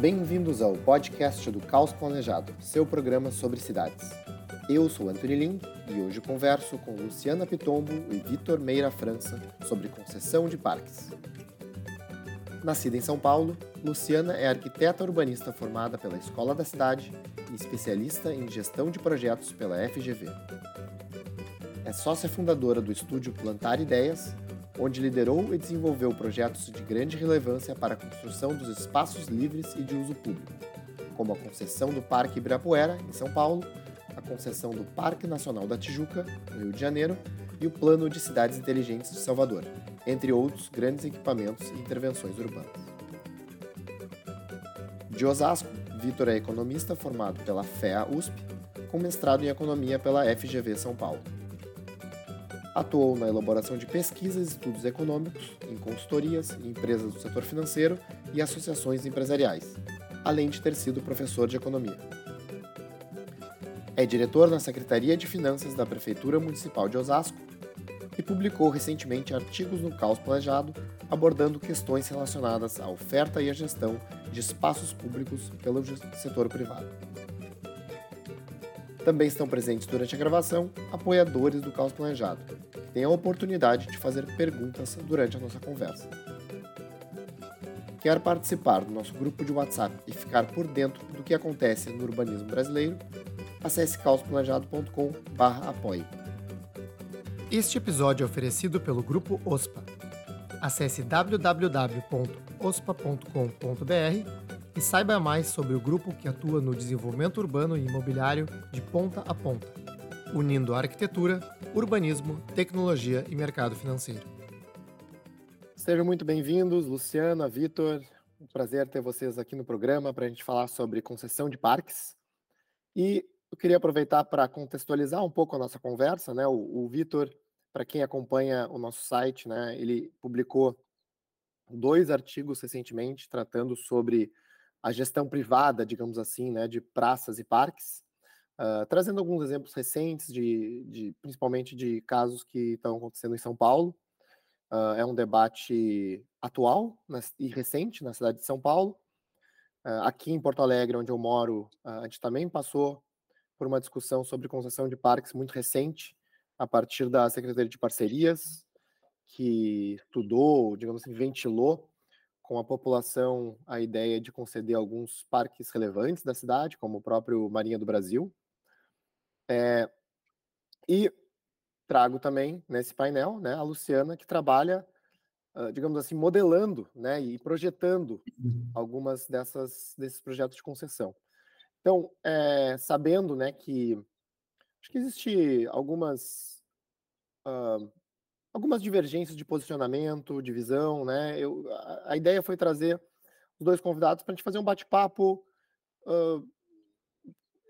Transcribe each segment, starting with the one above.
Bem-vindos ao podcast do Caos Planejado, seu programa sobre cidades. Eu sou Antônio Lim e hoje converso com Luciana Pitombo e Vitor Meira França sobre concessão de parques. Nascida em São Paulo, Luciana é arquiteta urbanista formada pela Escola da Cidade e especialista em gestão de projetos pela FGV. É sócia fundadora do estúdio Plantar Ideias, onde liderou e desenvolveu projetos de grande relevância para a construção dos espaços livres e de uso público, como a concessão do Parque Ibirapuera, em São Paulo, a concessão do Parque Nacional da Tijuca, no Rio de Janeiro, e o Plano de Cidades Inteligentes de Salvador, entre outros grandes equipamentos e intervenções urbanas. De Osasco, Vitor é economista formado pela FEA USP, com mestrado em economia pela FGV São Paulo. Atuou na elaboração de pesquisas e estudos econômicos, em consultorias, em empresas do setor financeiro e associações empresariais, além de ter sido professor de economia. É diretor na Secretaria de Finanças da Prefeitura Municipal de Osasco e publicou recentemente artigos no Caos Planejado abordando questões relacionadas à oferta e à gestão de espaços públicos pelo setor privado. Também estão presentes durante a gravação apoiadores do Caos Planejado, que têm a oportunidade de fazer perguntas durante a nossa conversa. Quer participar do nosso grupo de WhatsApp e ficar por dentro do que acontece no urbanismo brasileiro? Acesse caosplanejado.com/apoie. Este episódio é oferecido pelo grupo OSPA. Acesse www.ospa.com.br e saiba mais sobre o grupo que atua no desenvolvimento urbano e imobiliário de ponta a ponta, unindo arquitetura, urbanismo, tecnologia e mercado financeiro. Sejam muito bem-vindos, Luciana, Vitor. Um prazer ter vocês aqui no programa para a gente falar sobre concessão de parques. E eu queria aproveitar para contextualizar um pouco a nossa conversa, né? O, o Vitor, para quem acompanha o nosso site, né, ele publicou dois artigos recentemente tratando sobre a gestão privada, digamos assim, né, de praças e parques, uh, trazendo alguns exemplos recentes, de, de, principalmente de casos que estão acontecendo em São Paulo. Uh, é um debate atual né, e recente na cidade de São Paulo. Uh, aqui em Porto Alegre, onde eu moro, a gente também passou por uma discussão sobre concessão de parques muito recente, a partir da Secretaria de Parcerias, que estudou, digamos assim, ventilou com a população a ideia de conceder alguns parques relevantes da cidade, como o próprio Marinha do Brasil. É, e trago também nesse painel né, a Luciana, que trabalha, uh, digamos assim, modelando né, e projetando algumas dessas desses projetos de concessão. Então, é, sabendo né, que acho que existe algumas uh, algumas divergências de posicionamento, de visão, né? Eu, a, a ideia foi trazer os dois convidados para a gente fazer um bate-papo uh,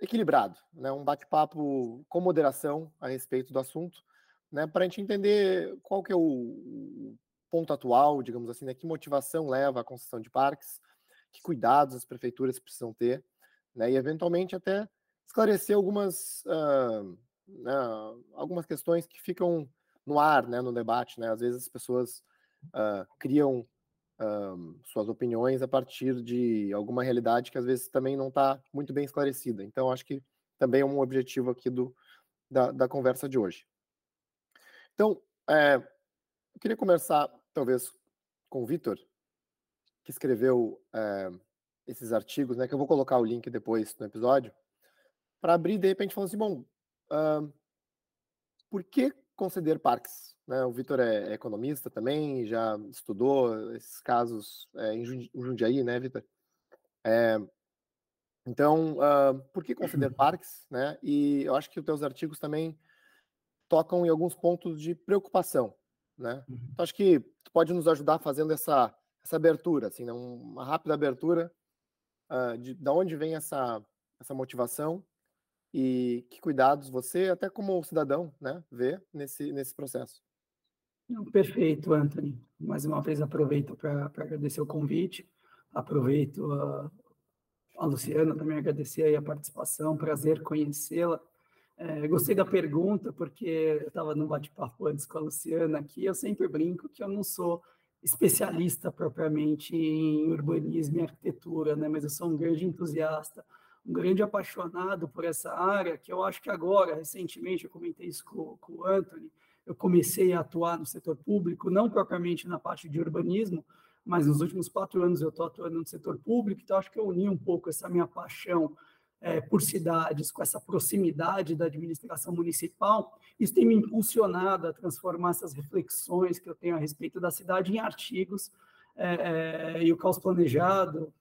equilibrado, né? Um bate-papo com moderação a respeito do assunto, né? Para a gente entender qual que é o ponto atual, digamos assim, né? Que motivação leva à construção de parques, que cuidados as prefeituras precisam ter, né? E eventualmente até esclarecer algumas uh, algumas questões que ficam no ar, né, no debate, né? Às vezes as pessoas uh, criam uh, suas opiniões a partir de alguma realidade que às vezes também não está muito bem esclarecida. Então, acho que também é um objetivo aqui do, da, da conversa de hoje. Então, é, eu queria começar, talvez, com o Vitor, que escreveu é, esses artigos, né, que eu vou colocar o link depois no episódio, para abrir, de repente, falando assim, bom, uh, por que conceder parques. Né? O Vitor é, é, economista também, já estudou esses casos é, em Jundiaí, né, Vitor? É, então, uh, por que conceder parques? Né? E eu acho que os teus artigos também tocam em alguns pontos de preocupação. Né? Uhum. Então, acho que tu pode nos ajudar fazendo essa, essa abertura, assim, né? uma rápida abertura uh, de, de onde vem essa, essa motivação e que cuidados você, até como cidadão, né, vê nesse, nesse processo. Perfeito, Anthony. Mais uma vez aproveito para agradecer o convite, aproveito a, a Luciana também agradecer a participação, prazer conhecê-la. É, gostei da pergunta, porque eu estava no bate-papo antes com a Luciana aqui, eu sempre brinco que eu não sou especialista propriamente em urbanismo e arquitetura, né? mas eu sou um grande entusiasta, um grande apaixonado por essa área, que eu acho que agora, recentemente, eu comentei isso com, com o Anthony, eu comecei a atuar no setor público, não propriamente na parte de urbanismo, mas nos últimos quatro anos eu estou atuando no setor público, então acho que eu uni um pouco essa minha paixão é, por cidades, com essa proximidade da administração municipal, isso tem me impulsionado a transformar essas reflexões que eu tenho a respeito da cidade em artigos, é, é, e o Caos Planejado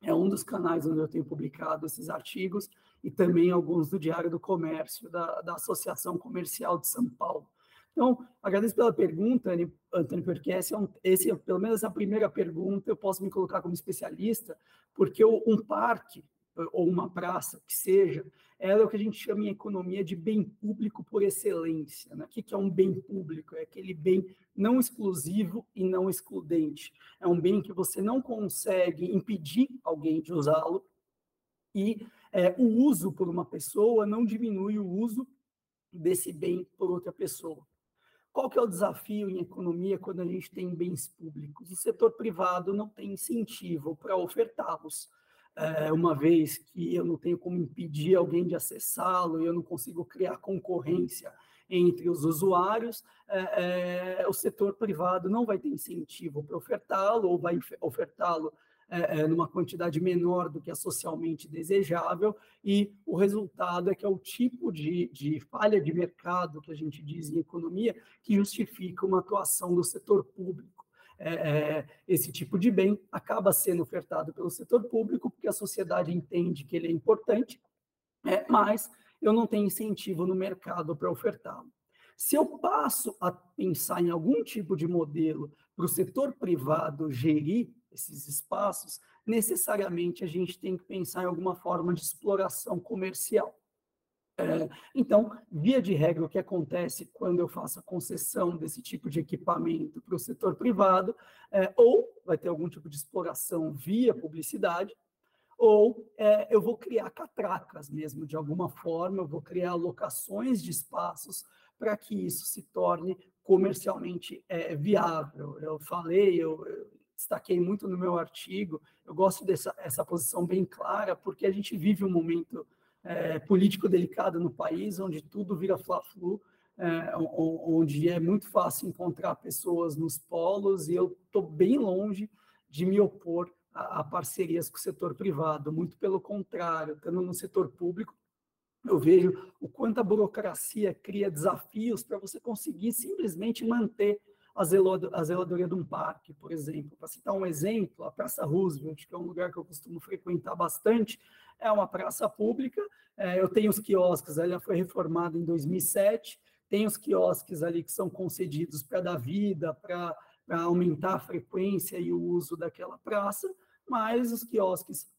é um dos canais onde eu tenho publicado esses artigos, e também alguns do Diário do Comércio, da, da Associação Comercial de São Paulo. Então, agradeço pela pergunta, Antônio, porque esse é, um, esse, pelo menos a primeira pergunta, eu posso me colocar como especialista, porque um parque, ou uma praça, que seja, ela é o que a gente chama em economia de bem público por excelência. Né? O que é um bem público? É aquele bem não exclusivo e não excludente. É um bem que você não consegue impedir alguém de usá-lo e é, o uso por uma pessoa não diminui o uso desse bem por outra pessoa. Qual que é o desafio em economia quando a gente tem bens públicos? O setor privado não tem incentivo para ofertá-los é, uma vez que eu não tenho como impedir alguém de acessá-lo e eu não consigo criar concorrência entre os usuários, é, é, o setor privado não vai ter incentivo para ofertá-lo ou vai ofertá-lo é, numa quantidade menor do que é socialmente desejável, e o resultado é que é o tipo de, de falha de mercado que a gente diz em economia que justifica uma atuação do setor público é, é, esse tipo de bem acaba sendo ofertado pelo setor público, porque a sociedade entende que ele é importante, é, mas eu não tenho incentivo no mercado para ofertá-lo. Se eu passo a pensar em algum tipo de modelo para o setor privado gerir esses espaços, necessariamente a gente tem que pensar em alguma forma de exploração comercial. Então, via de regra, o que acontece quando eu faço a concessão desse tipo de equipamento para o setor privado, é, ou vai ter algum tipo de exploração via publicidade, ou é, eu vou criar catracas mesmo, de alguma forma, eu vou criar locações de espaços para que isso se torne comercialmente é, viável. Eu falei, eu, eu, destaquei muito no meu artigo, eu gosto dessa essa posição bem clara, porque a gente vive um momento é, político delicado no país, onde tudo vira fla-flu, é, onde é muito fácil encontrar pessoas nos polos, e eu estou bem longe de me opor a, a, parcerias com o setor privado, muito pelo contrário, estando no setor público, eu vejo o quanto a burocracia cria desafios para você conseguir simplesmente manter a, zeladoria de um parque, por exemplo. Para citar um exemplo, a Praça Roosevelt, que é um lugar que eu costumo frequentar bastante, é uma praça pública. É, eu tenho os quiosques, ela foi reformada em 2007, tem os quiosques ali que são concedidos para dar vida, para aumentar a frequência e o uso daquela praça, mas os quiosques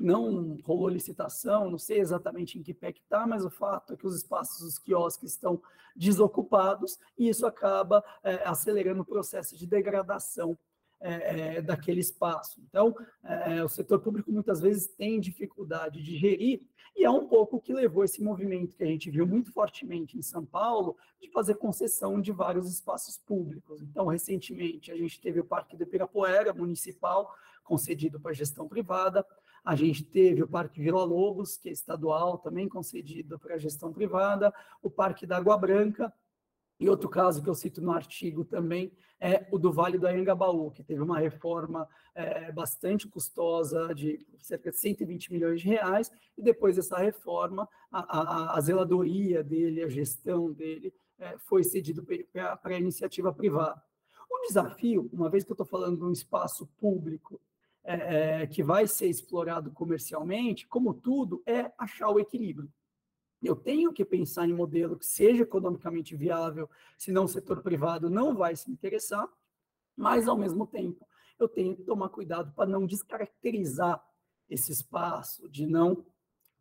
não rolou licitação, não sei exatamente em que pé que está, mas o fato é que os espaços dos quiosques estão desocupados e isso acaba é, acelerando o processo de degradação é, daquele espaço. Então, é, o setor público muitas vezes tem dificuldade de gerir, e é um pouco o que levou esse movimento que a gente viu muito fortemente em São Paulo, de fazer concessão de vários espaços públicos. Então, recentemente, a gente teve o Parque do Ibirapuera, municipal, concedido para gestão privada, a gente teve o Parque Vila Lobos, que é estadual, também concedido para gestão privada, o Parque da Água Branca, e outro caso que eu cito no artigo também é o do Vale do Anhangabaú, que teve uma reforma é, bastante custosa, de cerca de 120 milhões de reais, e depois dessa reforma, a, a, a zeladoria dele, a gestão dele, é, foi cedido para a iniciativa privada. O desafio, uma vez que eu estou falando de um espaço público é, é, que vai ser explorado comercialmente, como tudo, é achar o equilíbrio. Eu tenho que pensar em modelo que seja economicamente viável, senão o setor privado não vai se interessar, mas, ao mesmo tempo, eu tenho que tomar cuidado para não descaracterizar esse espaço, de não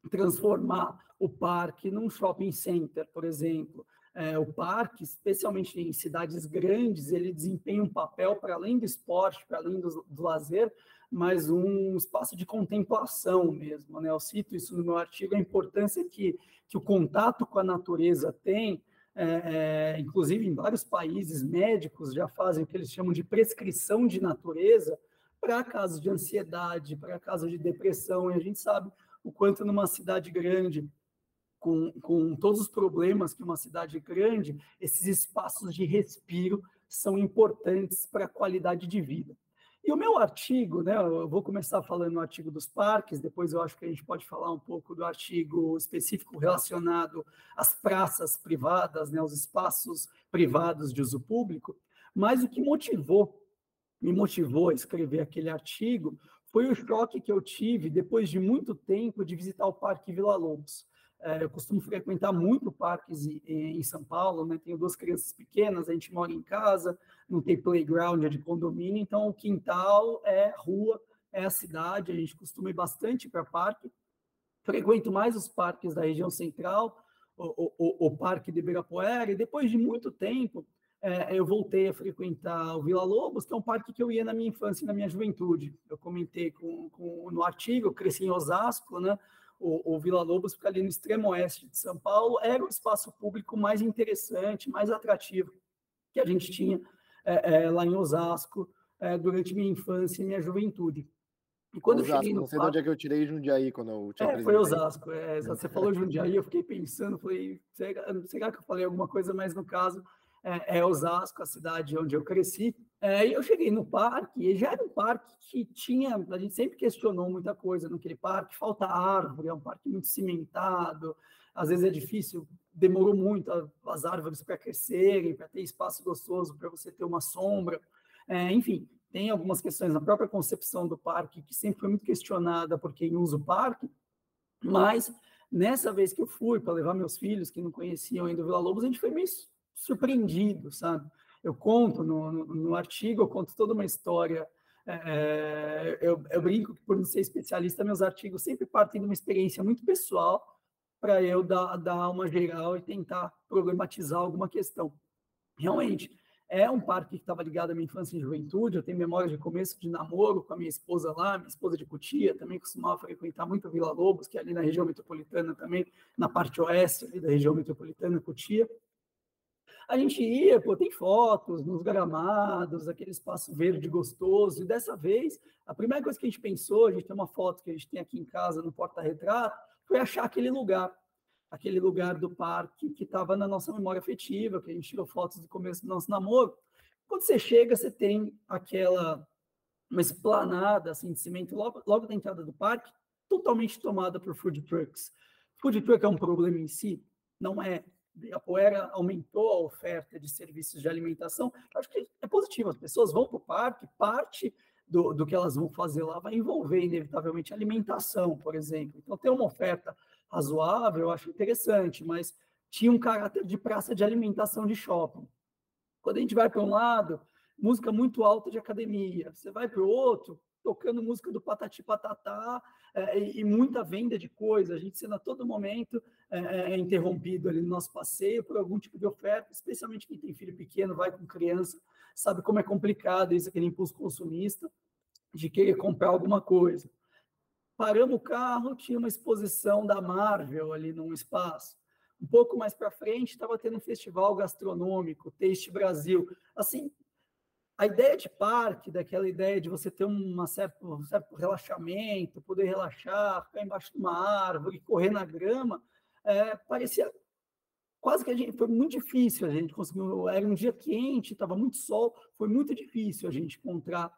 transformar o parque num shopping center, por exemplo. É, o parque, especialmente em cidades grandes, ele desempenha um papel para além do esporte, para além do, do lazer, mas um espaço de contemplação mesmo. Né? Eu cito isso no meu artigo, a importância que, que o contato com a natureza tem é, é, inclusive em vários países, médicos já fazem o que eles chamam de prescrição de natureza para casos de ansiedade, para casos de depressão, e a gente sabe o quanto numa cidade grande, com, com todos os problemas que uma cidade grande, esses espaços de respiro são importantes para a qualidade de vida. E o meu artigo, né, eu vou começar falando no artigo dos parques, depois eu acho que a gente pode falar um pouco do artigo específico relacionado às praças privadas, né, os espaços privados de uso público, mas o que motivou, me motivou a escrever aquele artigo foi o choque que eu tive depois de muito tempo de visitar o Parque Vila Lobos. É, eu costumo frequentar muito parques em São Paulo, né? Tenho duas crianças pequenas, a gente mora em casa, não tem playground, é de condomínio, então o quintal é rua, é a cidade, a gente costuma ir bastante para parque. Frequento mais os parques da região central, o, o, o Parque de Ibirapuera, e depois de muito tempo, é, eu voltei a frequentar o Vila Lobos, que é um parque que eu ia na minha infância e na minha juventude. Eu comentei com, com, no artigo, eu cresci em Osasco, né? O, o, Vila Lobos fica ali no extremo oeste de São Paulo, era o espaço público mais interessante, mais atrativo que a gente tinha é, é, lá em Osasco é, durante minha infância e minha juventude. E quando Osasco, eu cheguei no não sei parque, de onde é que eu tirei Jundiaí quando eu tinha É, foi Osasco. É, você falou Jundiaí, eu fiquei pensando, falei, será, será que eu falei alguma coisa, mas no caso é, é Osasco, a cidade onde eu cresci. É, eu cheguei no parque, e já era um parque que tinha, a gente sempre questionou muita coisa naquele parque, falta árvore, é um parque muito cimentado, às vezes é difícil, demorou muito as árvores para crescerem, para ter espaço gostoso, para você ter uma sombra, é, enfim, tem algumas questões na própria concepção do parque que sempre foi muito questionada por quem usa o parque, mas nessa vez que eu fui para levar meus filhos que não conheciam ainda o Vila Lobos, a gente foi meio surpreendido, sabe? Eu conto no, no, no artigo, eu conto toda uma história. É, eu, eu, brinco que, por não ser especialista, meus artigos sempre partem de uma experiência muito pessoal para eu dar, dar uma geral e tentar problematizar alguma questão. Realmente, é um parque que estava ligado à minha infância e juventude. Eu tenho memória de começo de namoro com a minha esposa lá, minha esposa de Cutia, também costumava frequentar muito a Vila Lobos, que é ali na região metropolitana também, na parte oeste da região metropolitana, Cutia a gente ia, pô, tem fotos nos gramados, aquele espaço verde gostoso, e dessa vez, a primeira coisa que a gente pensou, a gente tem uma foto que a gente tem aqui em casa no porta-retrato, foi achar aquele lugar, aquele lugar do parque que estava na nossa memória afetiva, que a gente tirou fotos do começo do nosso namoro. Quando você chega, você tem aquela uma esplanada assim de cimento logo, logo da entrada do parque, totalmente tomada por food trucks. Food truck é um problema em si? Não é a aumentou a oferta de serviços de alimentação, acho que é positivo. As pessoas vão para o parque, parte do, do que elas vão fazer lá vai envolver, inevitavelmente, alimentação, por exemplo. Então, ter uma oferta razoável, eu acho interessante, mas tinha um caráter de praça de alimentação de shopping. Quando a gente vai para um lado, música muito alta de academia, você vai para o outro, tocando música do Patati Patatá e, e, muita venda de coisa, a gente sendo a todo momento é, é, interrompido ali no nosso passeio por algum tipo de oferta, especialmente quem tem filho pequeno, vai com criança, sabe como é complicado isso, aquele impulso consumista de querer comprar alguma coisa. Paramos o carro, tinha uma exposição da Marvel ali num espaço. Um pouco mais para frente, estava tendo um festival gastronômico, Taste Brasil. Assim, a ideia de parque, daquela ideia de você ter uma um certo relaxamento, poder relaxar, ficar embaixo de uma árvore, correr na grama, é, parecia quase que a gente foi muito difícil a gente conseguiu era um dia quente estava muito sol foi muito difícil a gente encontrar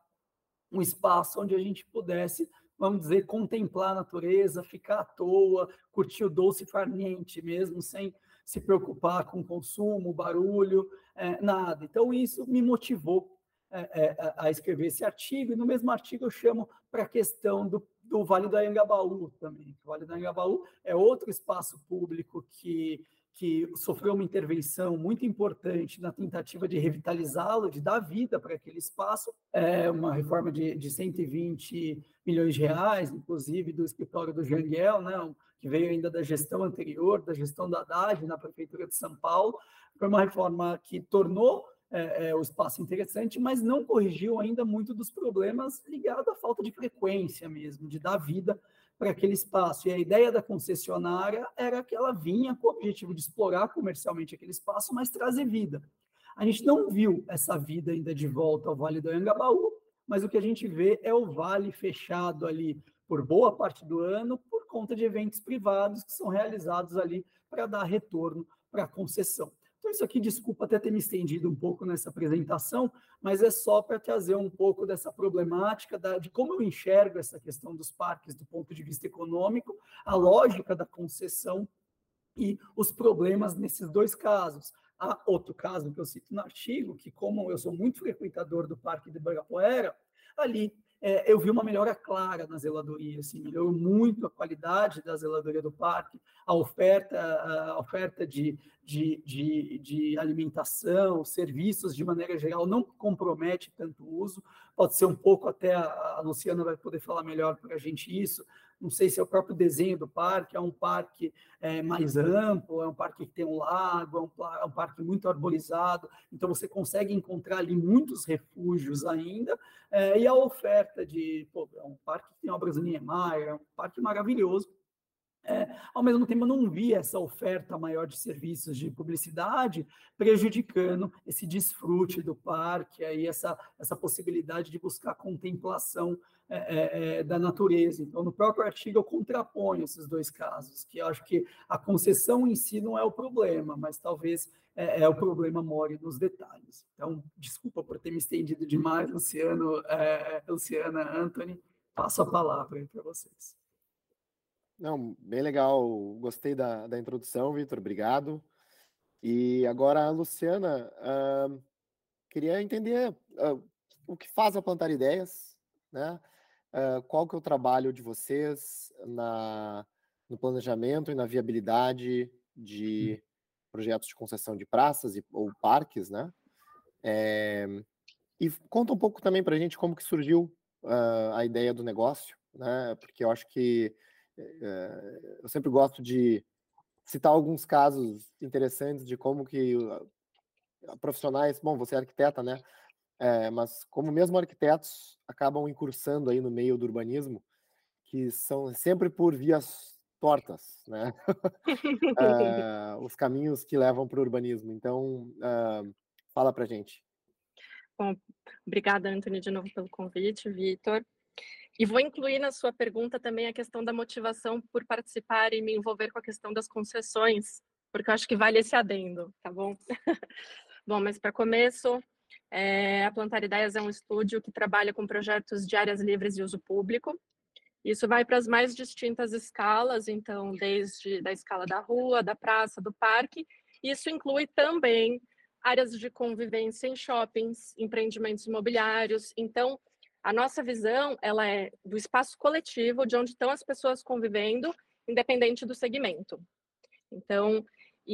um espaço onde a gente pudesse vamos dizer contemplar a natureza ficar à toa curtir o doce farniente mesmo sem se preocupar com consumo barulho é, nada. Então isso me motivou é, é, a escrever esse artigo, e no mesmo artigo eu chamo para a questão do, do Vale do Anhangabaú também. O Vale do Anhangabaú é outro espaço público que, que sofreu uma intervenção muito importante na tentativa de revitalizá-lo, de dar vida para aquele espaço, é uma reforma de, de 120 milhões de reais, inclusive do escritório do Janguel, né, que veio ainda da gestão anterior, da gestão da Haddad na Prefeitura de São Paulo, foi uma reforma que tornou é, é, o espaço interessante, mas não corrigiu ainda muito dos problemas ligados à falta de frequência mesmo, de dar vida para aquele espaço. E a ideia da concessionária era que ela vinha com o objetivo de explorar comercialmente aquele espaço, mas trazer vida. A gente não viu essa vida ainda de volta ao Vale do Anhangabaú, mas o que a gente vê é o vale fechado ali por boa parte do ano por conta de eventos privados que são realizados ali para dar retorno para a concessão. Então, isso aqui, desculpa até ter me estendido um pouco nessa apresentação, mas é só para trazer um pouco dessa problemática da, de como eu enxergo essa questão dos parques do ponto de vista econômico, a lógica da concessão e os problemas nesses dois casos. Há outro caso que eu cito no artigo, que como eu sou muito frequentador do Parque de Ibirapuera, ali é, eu vi uma melhora clara na zeladoria, assim, melhorou muito a qualidade da zeladoria do parque, a oferta, a oferta de, de, de, de alimentação, serviços de maneira geral, não compromete tanto o uso, pode ser um pouco, até a, a Luciana vai poder falar melhor para a gente isso, não sei se é o próprio desenho do parque, é um parque é, mais amplo, é um parque que tem um lago, é um, é um, parque muito arborizado, então você consegue encontrar ali muitos refúgios ainda, é, e a oferta de, pô, é um parque que tem obras do Niemeyer, é um parque maravilhoso, é, ao mesmo tempo, eu não vi essa oferta maior de serviços de publicidade prejudicando esse desfrute do parque, aí essa, essa possibilidade de buscar contemplação é, é, é, da natureza. Então, no próprio artigo, eu contraponho esses dois casos, que eu acho que a concessão em si não é o problema, mas talvez é, é o problema more nos detalhes. Então, desculpa por ter me estendido demais, Luciano, é, Luciana, Anthony, passo a palavra para vocês. Não, bem legal. Gostei da, da introdução, Vitor. Obrigado. E agora, Luciana, uh, queria entender uh, o que faz a Plantar Ideias, né? Uh, qual que é o trabalho de vocês na, no planejamento e na viabilidade de projetos de concessão de praças e, ou parques, né? É, e conta um pouco também para a gente como que surgiu a ideia do negócio, né? Porque eu acho que é, eu sempre gosto de citar alguns casos interessantes de como que profissionais, bom, você é arquiteta, né? É, mas como mesmo arquitetos acabam incursando aí no meio do urbanismo, que são sempre por vias tortas, né? é, os caminhos que levam para o urbanismo. Então, uh, fala para gente. Bom, obrigada, Antônio, de novo pelo convite, Vitor. E vou incluir na sua pergunta também a questão da motivação por participar e me envolver com a questão das concessões, porque eu acho que vale esse adendo, tá bom? bom, mas para começo, é, a Plantar Ideias é um estúdio que trabalha com projetos de áreas livres de uso público. Isso vai para as mais distintas escalas, então, desde da escala da rua, da praça, do parque. Isso inclui também áreas de convivência em shoppings, empreendimentos imobiliários. Então, a nossa visão, ela é do espaço coletivo, de onde estão as pessoas convivendo, independente do segmento. Então,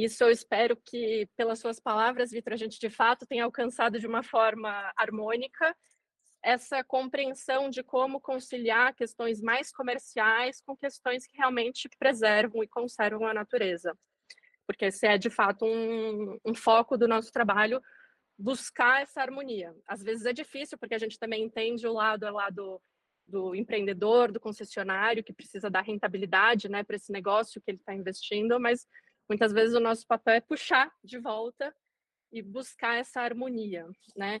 isso eu espero que, pelas suas palavras, Vitor, a gente de fato tenha alcançado de uma forma harmônica essa compreensão de como conciliar questões mais comerciais com questões que realmente preservam e conservam a natureza. Porque esse é, de fato, um, um foco do nosso trabalho, buscar essa harmonia. Às vezes é difícil, porque a gente também entende o lado, o lado do empreendedor, do concessionário, que precisa dar rentabilidade né, para esse negócio que ele está investindo, mas muitas vezes o nosso papel é puxar de volta e buscar essa harmonia. Né?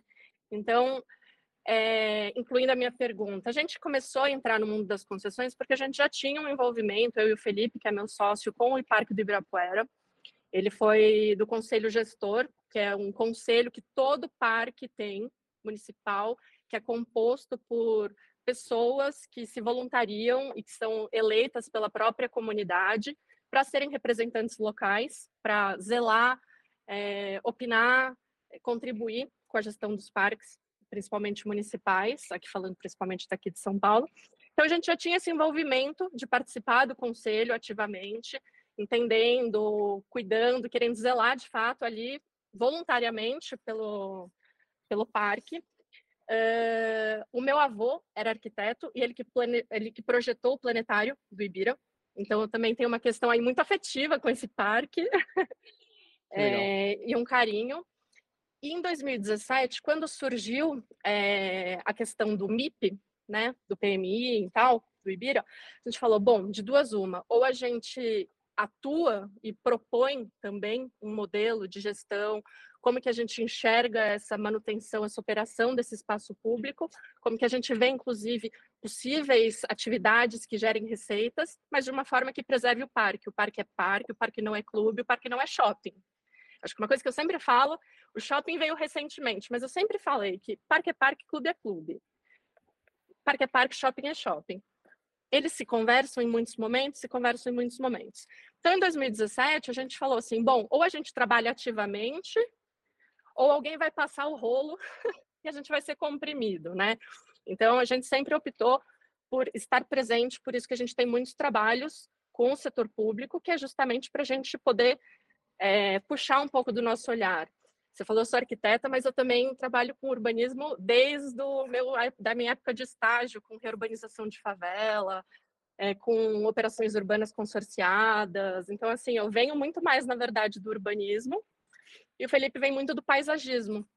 Então, é, incluindo a minha pergunta, a gente começou a entrar no mundo das concessões porque a gente já tinha um envolvimento, eu e o Felipe, que é meu sócio, com o Parque do Ibirapuera, ele foi do conselho gestor, que é um conselho que todo parque tem, municipal, que é composto por pessoas que se voluntariam e que são eleitas pela própria comunidade para serem representantes locais, para zelar, é, opinar, contribuir com a gestão dos parques, principalmente municipais, aqui falando principalmente daqui de São Paulo. Então a gente já tinha esse envolvimento de participar do conselho ativamente, entendendo, cuidando, querendo zelar de fato ali voluntariamente pelo, pelo parque. Uh, o meu avô era arquiteto e ele que, plane... ele que projetou o planetário do Ibira. Então, eu também tenho uma questão aí muito afetiva com esse parque é, e um carinho. E em 2017, quando surgiu é, a questão do MIP, né, do PMI e tal, do Ibira, a gente falou, bom, de duas uma, ou a gente atua e propõe também um modelo de gestão, como que a gente enxerga essa manutenção, essa operação desse espaço público, como que a gente vê, inclusive, possíveis atividades que gerem receitas, mas de uma forma que preserve o parque. O parque é parque, o parque não é clube, o parque não é shopping. Acho que uma coisa que eu sempre falo, o shopping veio recentemente, mas eu sempre falei que parque é parque, clube é clube. Parque é parque, shopping é shopping eles se conversam em muitos momentos, se conversam em muitos momentos. Então, em 2017, a gente falou assim: bom, ou a gente trabalha ativamente, ou alguém vai passar o rolo e a gente vai ser comprimido, né? Então, a gente sempre optou por estar presente, por isso que a gente tem muitos trabalhos com o setor público, que é justamente para a gente poder é, puxar um pouco do nosso olhar. Você falou sou arquiteta, mas eu também trabalho com urbanismo desde o meu, da minha época de estágio, com reurbanização de favela, é, com operações urbanas consorciadas. Então, assim, eu venho muito mais, na verdade, do urbanismo e o Felipe vem muito do paisagismo.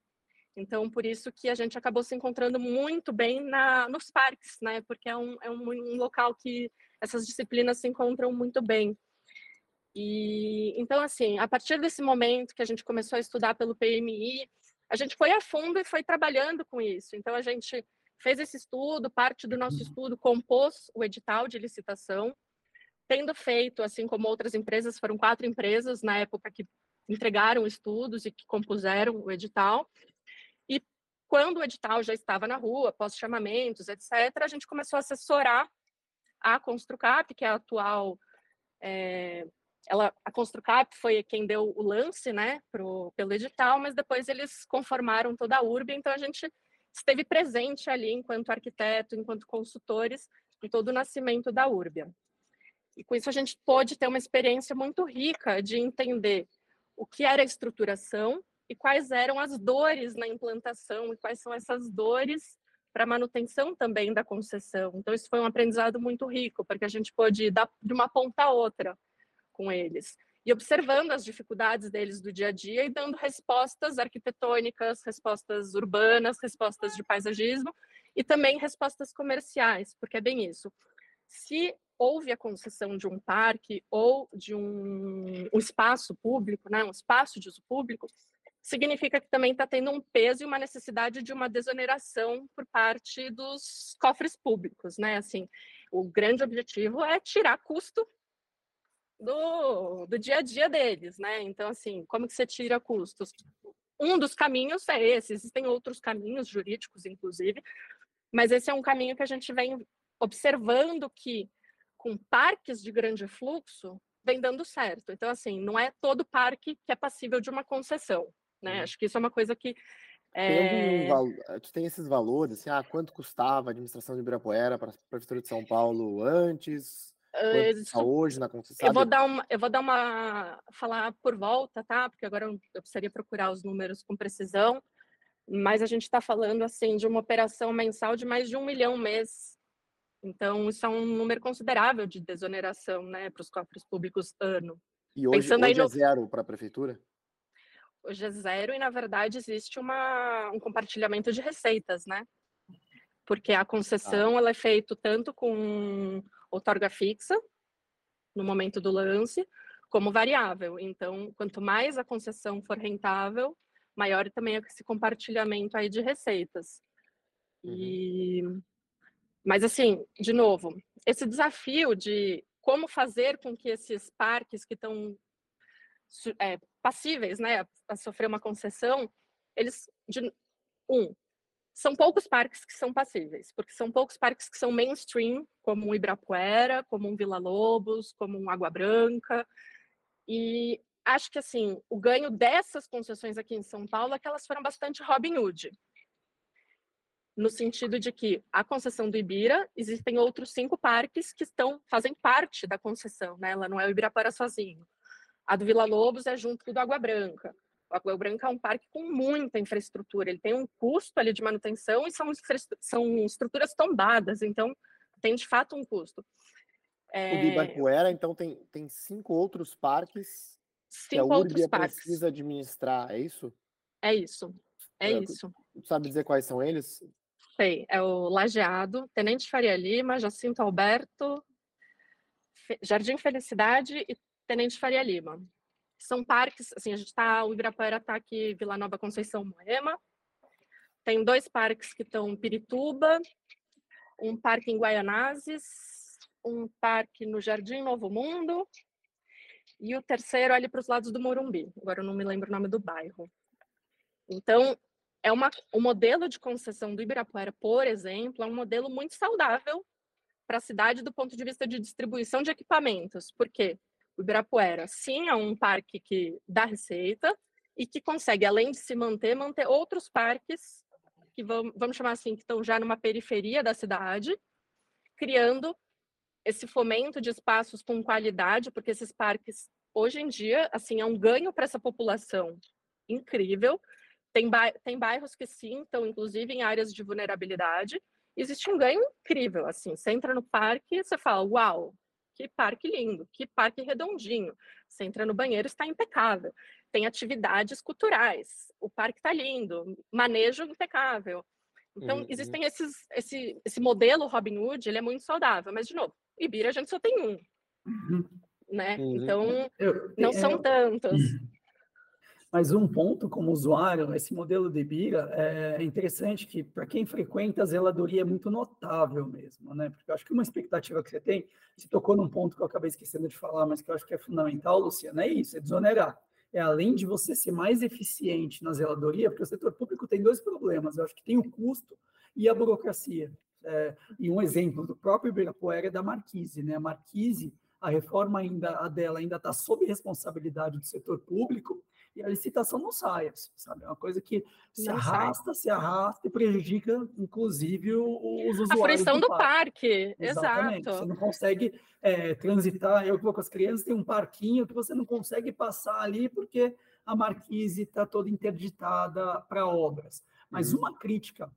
Então, por isso que a gente acabou se encontrando muito bem na, nos parques, né? Porque é um, é um, um local que essas disciplinas se encontram muito bem. E então, assim, a partir desse momento que a gente começou a estudar pelo PMI, a gente foi a fundo e foi trabalhando com isso. Então, a gente fez esse estudo, parte do nosso uhum. estudo compôs o edital de licitação, tendo feito, assim como outras empresas, foram quatro empresas na época que entregaram estudos e que compuseram o edital. E quando o edital já estava na rua, pós-chamamentos, etc., a gente começou a assessorar a Construcap, que é a atual é, ela, a Construcap foi quem deu o lance, né, pro, pelo edital, mas depois eles conformaram toda a URB, então a gente esteve presente ali enquanto arquiteto, enquanto consultores, em todo o nascimento da Urbia. E com isso a gente pôde ter uma experiência muito rica de entender o que era a estruturação e quais eram as dores na implantação e quais são essas dores para manutenção também da concessão. Então isso foi um aprendizado muito rico, porque a gente pôde dar de uma ponta a outra com eles e observando as dificuldades deles do dia a dia e dando respostas arquitetônicas, respostas urbanas, respostas de paisagismo e também respostas comerciais, porque é bem isso. Se houve a concessão de um parque ou de um, um espaço público, né, um espaço de uso público, significa que também está tendo um peso e uma necessidade de uma desoneração por parte dos cofres públicos, né? Assim, o grande objetivo é tirar custo do, do dia a dia deles, né? Então, assim, como que você tira custos? Um dos caminhos é esse, existem outros caminhos jurídicos, inclusive, mas esse é um caminho que a gente vem observando que com parques de grande fluxo vem dando certo. Então, assim, não é todo parque que é passível de uma concessão, né? Uhum. Acho que isso é uma coisa que tem, algum, é... tu tem esses valores, assim, ah, quanto custava a administração de Ibirapuera para a Prefeitura de São Paulo antes? Tá hoje na concessão? Eu vou dar uma, eu vou dar uma falar por volta, tá? Porque agora eu, eu precisaria procurar os números com precisão, mas a gente está falando assim de uma operação mensal de mais de um milhão mês. Então isso é um número considerável de desoneração, né, para os cofres públicos ano. E hoje, Pensando hoje no... é zero para a prefeitura? Hoje é zero e na verdade existe uma, um compartilhamento de receitas, né? Porque a concessão ah. ela é feita tanto com outorga fixa no momento do lance, como variável. Então, quanto mais a concessão for rentável, maior também é esse compartilhamento aí de receitas. E uhum. Mas assim, de novo, esse desafio de como fazer com que esses parques que estão é, passíveis, né, a sofrer uma concessão, eles de um são poucos parques que são passíveis, porque são poucos parques que são mainstream, como um Ibirapuera, como um Vila Lobos, como um Água Branca. E acho que assim, o ganho dessas concessões aqui em São Paulo é que elas foram bastante Robin Hood. No sentido de que a concessão do Ibira, existem outros cinco parques que estão fazem parte da concessão, né? Ela não é o Ibirapuera sozinho. A do Vila Lobos é junto do Água Branca. O Água Branca é um parque com muita infraestrutura, ele tem um custo ali de manutenção e são, são estruturas tombadas, então tem de fato um custo. É... O Ibirapuera, então, tem, tem cinco outros parques cinco que a outros parques. precisa administrar, é isso? É isso, é, é isso. Sabe dizer quais são eles? Participei é o Lajeado, Tenente Faria Lima, Jacinto Alberto, Jardim Felicidade e Tenente Faria Lima. São parques, assim, a gente está, o Ibirapuera está aqui, Vila Nova Conceição Moema. Tem dois parques que estão em Pirituba, um parque em Guaianazes, um parque no Jardim Novo Mundo e o terceiro ali para os lados do Morumbi. Agora eu não me lembro o nome do bairro. Então, é uma, o modelo de concessão do Ibirapuera, por exemplo, é um modelo muito saudável para a cidade do ponto de vista de distribuição de equipamentos. Por quê? O Ibirapuera, sim, é um parque que dá receita e que consegue, além de se manter, manter outros parques que vamos, vamos chamar assim, que estão já numa periferia da cidade, criando esse fomento de espaços com qualidade, porque esses parques, hoje em dia, assim, é um ganho para essa população incrível. Tem, tem bairros que sim, estão inclusive em áreas de vulnerabilidade. Existe um ganho incrível, assim, você entra no parque e você fala, uau, que parque lindo, que parque redondinho. Você entra no banheiro, está impecável. Tem atividades culturais, o parque está lindo, manejo impecável. Então, uhum. existem esses, esse, esse modelo Robin Hood, ele é muito saudável, mas, de novo, Ibira a gente só tem um, uhum. né? Uhum. Então, eu, não são tantos. Mas um ponto como usuário, esse modelo de Bira é interessante que para quem frequenta a zeladoria é muito notável mesmo, né? Porque eu acho que uma expectativa que você tem, você tocou num ponto que eu acabei esquecendo de falar, mas que eu acho que é fundamental, Luciana, é isso, é desonerar. É além de você ser mais eficiente na zeladoria, porque o setor público tem dois problemas, eu acho que tem o custo e a burocracia. É, e um exemplo do próprio Ibirapuera é da Marquise, né? A Marquise, a reforma ainda a dela ainda está sob responsabilidade do setor público, e a licitação não sai, sabe? É uma coisa que se não arrasta, sai. se arrasta e prejudica, inclusive, os usuários. A fruição do, do parque, Exatamente. exato. Você não consegue é, transitar. Eu que vou com as crianças, tem um parquinho que você não consegue passar ali porque a marquise está toda interditada para obras. Mas uhum. uma crítica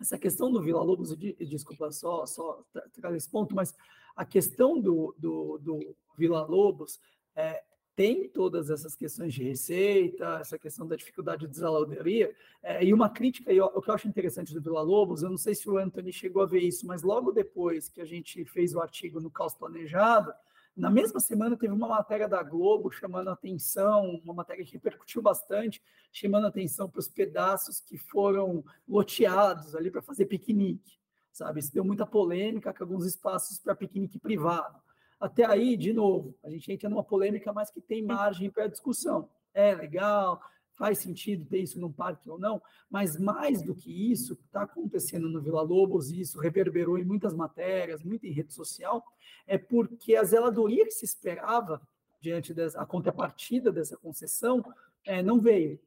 essa questão do Vila Lobos, desculpa só, só trazer esse ponto, mas a questão do, do, do Vila Lobos é, tem todas essas questões de receita, essa questão da dificuldade de zeladoria, é, e uma crítica, e o que eu acho interessante do Vila Lobos, eu não sei se o Anthony chegou a ver isso, mas logo depois que a gente fez o artigo no Caos Planejado, na mesma semana teve uma matéria da Globo chamando atenção, uma matéria que repercutiu bastante, chamando atenção para os pedaços que foram loteados ali para fazer piquenique, sabe? Isso deu muita polêmica com alguns espaços para piquenique privado. Até aí, de novo, a gente entra numa polêmica, mas que tem margem para discussão. É legal, faz sentido ter isso num parque ou não, mas mais do que isso, está acontecendo no Vila Lobos, e isso reverberou em muitas matérias, muito em rede social, é porque a zeladoria que se esperava diante da contrapartida dessa concessão é, não veio.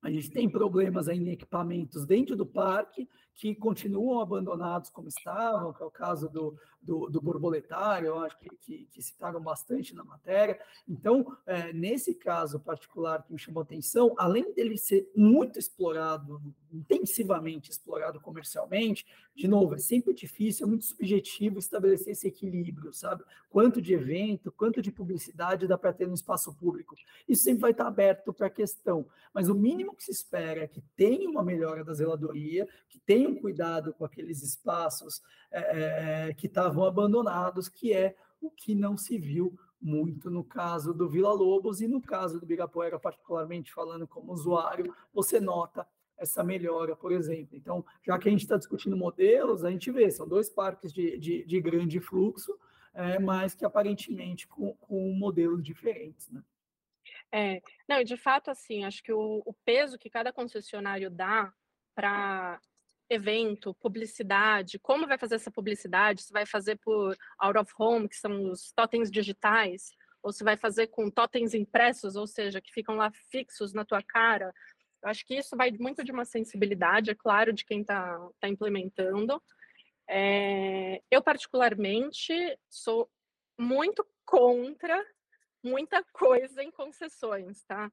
A gente tem problemas em equipamentos dentro do parque que continuam abandonados como estavam, que é o caso do, do, do borboletário, eu acho que, que, que, citaram bastante na matéria. Então, é, nesse caso particular que me chamou atenção, além dele ser muito explorado, intensivamente explorado comercialmente, de novo, é sempre difícil, é muito subjetivo estabelecer esse equilíbrio, sabe? Quanto de evento, quanto de publicidade dá para ter no espaço público. Isso sempre vai estar aberto para a questão, mas o mínimo que se espera é que tenha uma melhora da zeladoria, que tenha tenham cuidado com aqueles espaços é, que estavam abandonados, que é o que não se viu muito no caso do Vila Lobos e no caso do Birapuera, particularmente falando como usuário, você nota essa melhora, por exemplo. Então, já que a gente está discutindo modelos, a gente vê, são dois parques de, de, de grande fluxo, é, mas que aparentemente com, com modelos diferentes, né? É, não, de fato, assim, acho que o, o peso que cada concessionário dá para evento, publicidade, como vai fazer essa publicidade, se vai fazer por out of home, que são os totens digitais, ou se vai fazer com totens impressos, ou seja, que ficam lá fixos na tua cara. Eu acho que isso vai muito de uma sensibilidade, é claro, de quem está tá implementando. É, eu, particularmente, sou muito contra muita coisa em concessões, tá?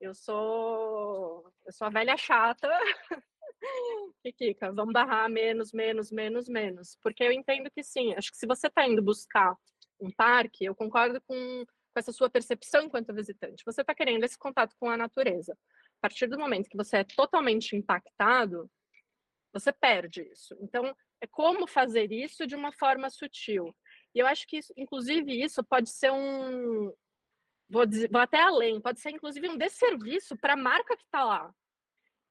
Eu sou, eu sou a velha chata Kika, vamos barrar menos, menos, menos, menos. Porque eu entendo que sim, acho que se você está indo buscar um parque, eu concordo com, com essa sua percepção enquanto visitante. Você está querendo esse contato com a natureza. A partir do momento que você é totalmente impactado, você perde isso. Então, é como fazer isso de uma forma sutil. E eu acho que, isso, inclusive, isso pode ser um. Vou, dizer, vou até além, pode ser, inclusive, um desserviço para a marca que está lá.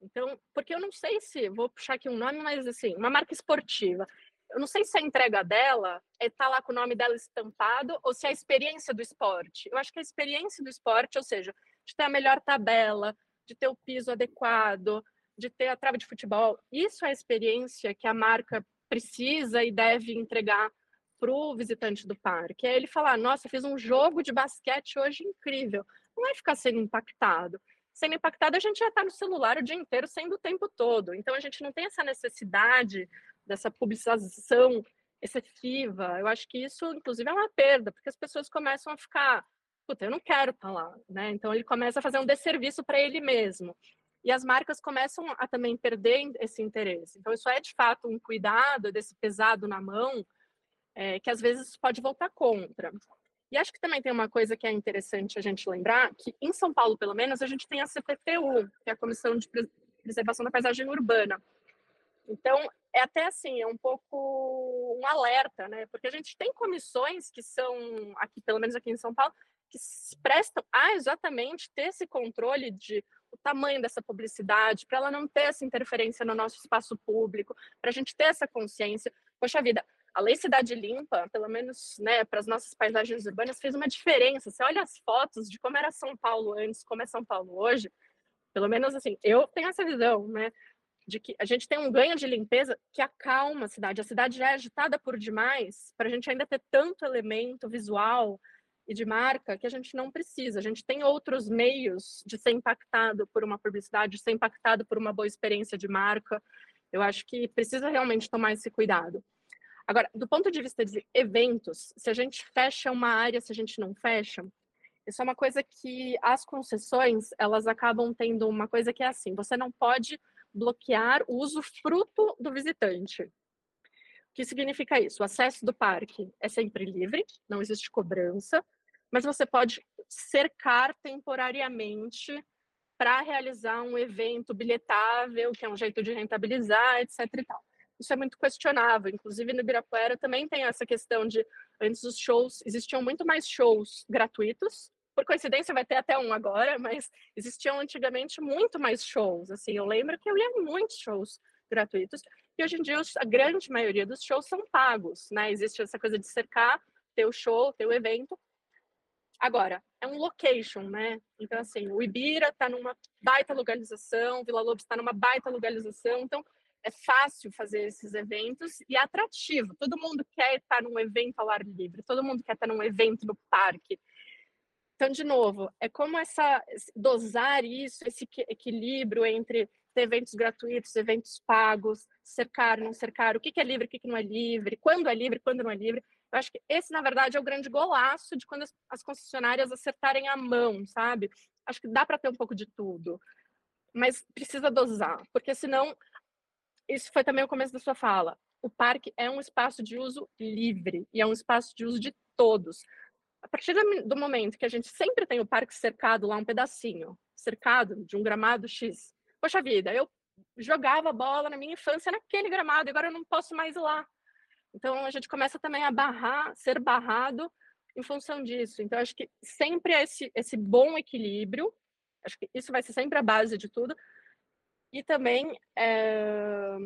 Então, porque eu não sei se, vou puxar aqui um nome, mas assim, uma marca esportiva. Eu não sei se a entrega dela é estar tá lá com o nome dela estampado ou se é a experiência do esporte. Eu acho que a experiência do esporte, ou seja, de ter a melhor tabela, de ter o piso adequado, de ter a trava de futebol, isso é a experiência que a marca precisa e deve entregar para o visitante do parque. É ele falar: nossa, fiz um jogo de basquete hoje incrível. Não é ficar sendo impactado. Sendo impactado, a gente já está no celular o dia inteiro, sendo o tempo todo. Então, a gente não tem essa necessidade dessa publicização excessiva. Eu acho que isso, inclusive, é uma perda, porque as pessoas começam a ficar, puta, eu não quero estar tá lá, né? Então, ele começa a fazer um desserviço para ele mesmo. E as marcas começam a também perder esse interesse. Então, isso é, de fato, um cuidado desse pesado na mão, é, que às vezes pode voltar contra. E acho que também tem uma coisa que é interessante a gente lembrar, que em São Paulo, pelo menos, a gente tem a CPTU, que é a Comissão de Preservação da Paisagem Urbana. Então, é até assim, é um pouco um alerta, né? Porque a gente tem comissões que são, aqui, pelo menos aqui em São Paulo, que se prestam a exatamente ter esse controle de o tamanho dessa publicidade, para ela não ter essa interferência no nosso espaço público, para a gente ter essa consciência. Poxa vida, a Lei Cidade Limpa, pelo menos né, para as nossas paisagens urbanas, fez uma diferença. Você olha as fotos de como era São Paulo antes, como é São Paulo hoje, pelo menos assim, eu tenho essa visão, né? De que a gente tem um ganho de limpeza que acalma a cidade. A cidade já é agitada por demais, para a gente ainda ter tanto elemento visual e de marca que a gente não precisa. A gente tem outros meios de ser impactado por uma publicidade, de ser impactado por uma boa experiência de marca. Eu acho que precisa realmente tomar esse cuidado. Agora, do ponto de vista de eventos, se a gente fecha uma área, se a gente não fecha, isso é uma coisa que as concessões, elas acabam tendo uma coisa que é assim, você não pode bloquear o uso fruto do visitante. O que significa isso? O acesso do parque é sempre livre, não existe cobrança, mas você pode cercar temporariamente para realizar um evento bilhetável, que é um jeito de rentabilizar, etc. E tal isso é muito questionável. Inclusive no Ibirapuera também tem essa questão de antes os shows existiam muito mais shows gratuitos. Por coincidência vai ter até um agora, mas existiam antigamente muito mais shows. Assim, eu lembro que eu ia muitos shows gratuitos e hoje em dia a grande maioria dos shows são pagos, né? Existe essa coisa de cercar, ter o show, ter o evento. Agora, é um location, né? Então, assim, o Ibira está numa baita localização, Vila Lobos está numa baita localização, então é fácil fazer esses eventos e é atrativo. Todo mundo quer estar num evento ao ar livre, todo mundo quer estar num evento no parque. Então, de novo, é como essa dosar isso, esse equilíbrio entre eventos gratuitos, eventos pagos, cercar, não cercar, o que é livre, o que não é livre, quando é livre, quando não é livre. Eu acho que esse, na verdade, é o grande golaço de quando as concessionárias acertarem a mão, sabe? Acho que dá para ter um pouco de tudo, mas precisa dosar, porque senão isso foi também o começo da sua fala. O parque é um espaço de uso livre e é um espaço de uso de todos. A partir do momento que a gente sempre tem o parque cercado lá um pedacinho, cercado de um gramado X. Poxa vida, eu jogava bola na minha infância naquele gramado, agora eu não posso mais ir lá. Então a gente começa também a barrar, ser barrado em função disso. Então acho que sempre esse esse bom equilíbrio, acho que isso vai ser sempre a base de tudo, e também é,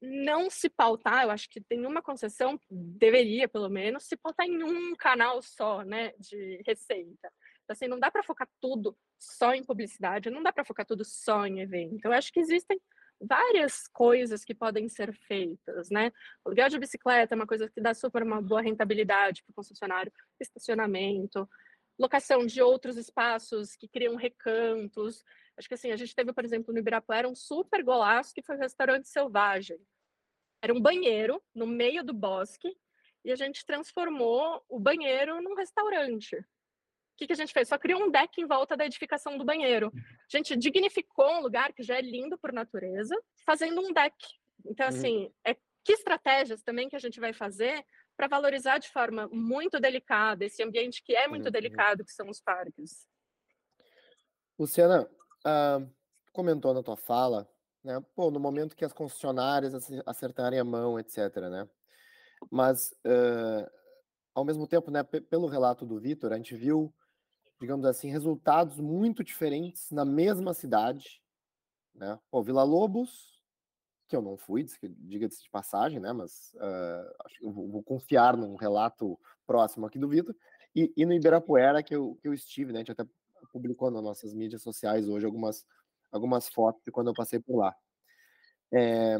não se pautar, eu acho que tem uma concessão, deveria pelo menos, se pautar em um canal só, né, de receita. Então, assim, não dá para focar tudo só em publicidade, não dá para focar tudo só em evento. Eu acho que existem várias coisas que podem ser feitas, né? Aluguel de bicicleta é uma coisa que dá super uma boa rentabilidade para o concessionário, estacionamento, locação de outros espaços que criam recantos, Acho que assim, a gente teve, por exemplo, no Ibirapuera um super golaço que foi o restaurante selvagem. Era um banheiro no meio do bosque e a gente transformou o banheiro num restaurante. O que, que a gente fez? Só criou um deck em volta da edificação do banheiro. A gente dignificou um lugar que já é lindo por natureza, fazendo um deck. Então, uhum. assim, é que estratégias também que a gente vai fazer para valorizar de forma muito delicada esse ambiente que é muito uhum. delicado, que são os parques. Luciana, uh, comentou na tua fala né? Pô, no momento que as concessionárias acertarem a mão, etc, né? Mas, uh, ao mesmo tempo, né, pelo relato do Vitor, a gente viu, digamos assim, resultados muito diferentes na mesma cidade, né? Pô, Vila Lobos, que eu não fui, diga-se de passagem, né? Mas uh, acho que eu vou, vou, confiar num relato próximo aqui do Vitor, e, e, no Ibirapuera, que eu, que eu estive, né? A gente até publicou nas nossas mídias sociais hoje algumas algumas fotos de quando eu passei por lá. É,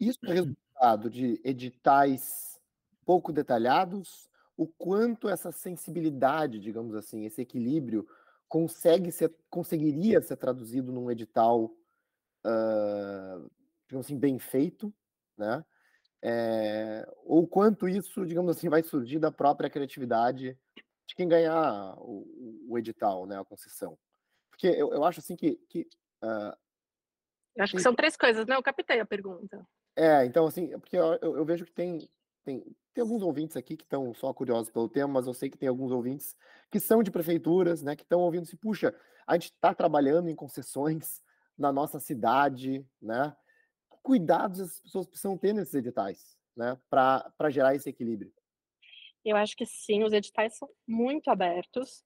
isso é resultado de editais pouco detalhados, o quanto essa sensibilidade, digamos assim, esse equilíbrio consegue ser, conseguiria ser traduzido num edital, uh, digamos assim, bem feito, né? É, ou quanto isso, digamos assim, vai surgir da própria criatividade de quem ganhar o, o edital, né, a concessão. Porque eu, eu acho assim que, que Uh, eu acho que são três coisas, né? Eu captei a pergunta. É, então, assim, é porque eu, eu, eu vejo que tem, tem, tem alguns ouvintes aqui que estão só curiosos pelo tema, mas eu sei que tem alguns ouvintes que são de prefeituras, né? Que estão ouvindo se, puxa, a gente está trabalhando em concessões na nossa cidade, né? Cuidados as pessoas precisam ter nesses editais, né? Para gerar esse equilíbrio. Eu acho que sim, os editais são muito abertos.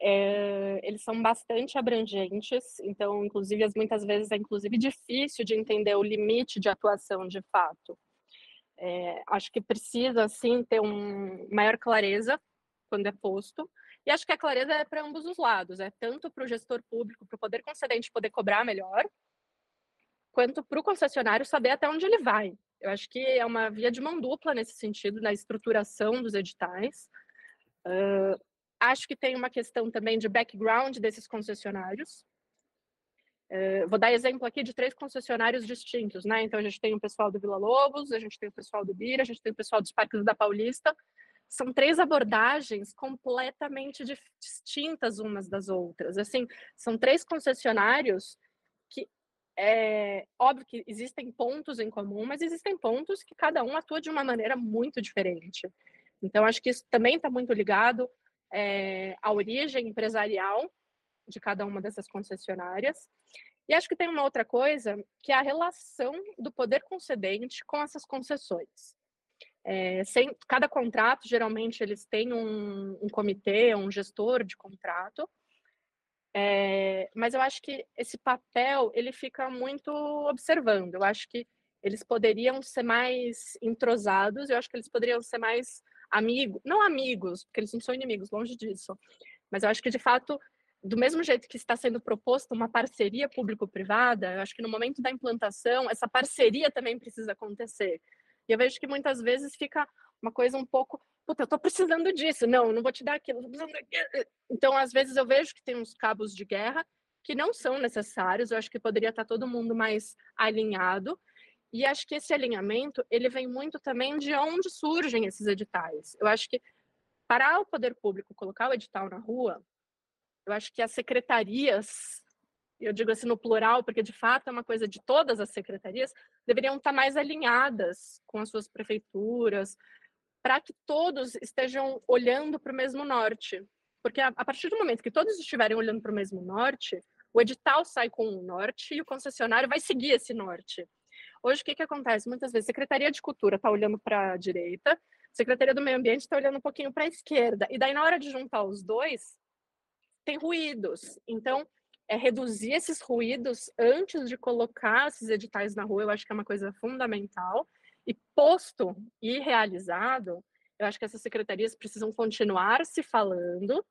É, eles são bastante abrangentes, então, inclusive, muitas vezes é inclusive difícil de entender o limite de atuação de fato. É, acho que precisa, assim, ter um maior clareza quando é posto, e acho que a clareza é para ambos os lados, é tanto para o gestor público, para o poder concedente poder cobrar melhor, quanto para o concessionário saber até onde ele vai. Eu acho que é uma via de mão dupla nesse sentido, na estruturação dos editais. Uh, Acho que tem uma questão também de background desses concessionários. Uh, vou dar exemplo aqui de três concessionários distintos, né? Então a gente tem o pessoal do Vila Lobos, a gente tem o pessoal do Bira, a gente tem o pessoal dos Parques da Paulista. São três abordagens completamente distintas umas das outras. Assim, são três concessionários é óbvio que existem pontos em comum, mas existem pontos que cada um atua de uma maneira muito diferente. Então acho que isso também está muito ligado é, a origem empresarial de cada uma dessas concessionárias. E acho que tem uma outra coisa, que é a relação do poder concedente com essas concessões. É, sem, cada contrato, geralmente, eles têm um, um comitê, um gestor de contrato, é, mas eu acho que esse papel, ele fica muito observando. Eu acho que eles poderiam ser mais entrosados, eu acho que eles poderiam ser mais amigos, não amigos, porque eles não são inimigos, longe disso, mas eu acho que de fato, do mesmo jeito que está sendo proposta uma parceria público-privada, eu acho que no momento da implantação, essa parceria também precisa acontecer. E eu vejo que muitas vezes fica uma coisa um pouco, puta, eu tô precisando disso, não, não vou te dar aquilo, Então, às vezes eu vejo que tem uns cabos de guerra que não são necessários, eu acho que poderia estar todo mundo mais alinhado, e acho que esse alinhamento, ele vem muito também de onde surgem esses editais. Eu acho que para o poder público colocar o edital na rua, eu acho que as secretarias, eu digo assim no plural, porque de fato é uma coisa de todas as secretarias, deveriam estar mais alinhadas com as suas prefeituras, para que todos estejam olhando para o mesmo norte. Porque a, a partir do momento que todos estiverem olhando para o mesmo norte, o edital sai com o norte e o concessionário vai seguir esse norte. Hoje, o que, que acontece? Muitas vezes, a Secretaria de Cultura está olhando para a direita, a Secretaria do Meio Ambiente está olhando um pouquinho para a esquerda, e daí, na hora de juntar os dois, tem ruídos. Então, é reduzir esses ruídos antes de colocar esses editais na rua, eu acho que é uma coisa fundamental. E posto e realizado, eu acho que essas secretarias precisam continuar se falando,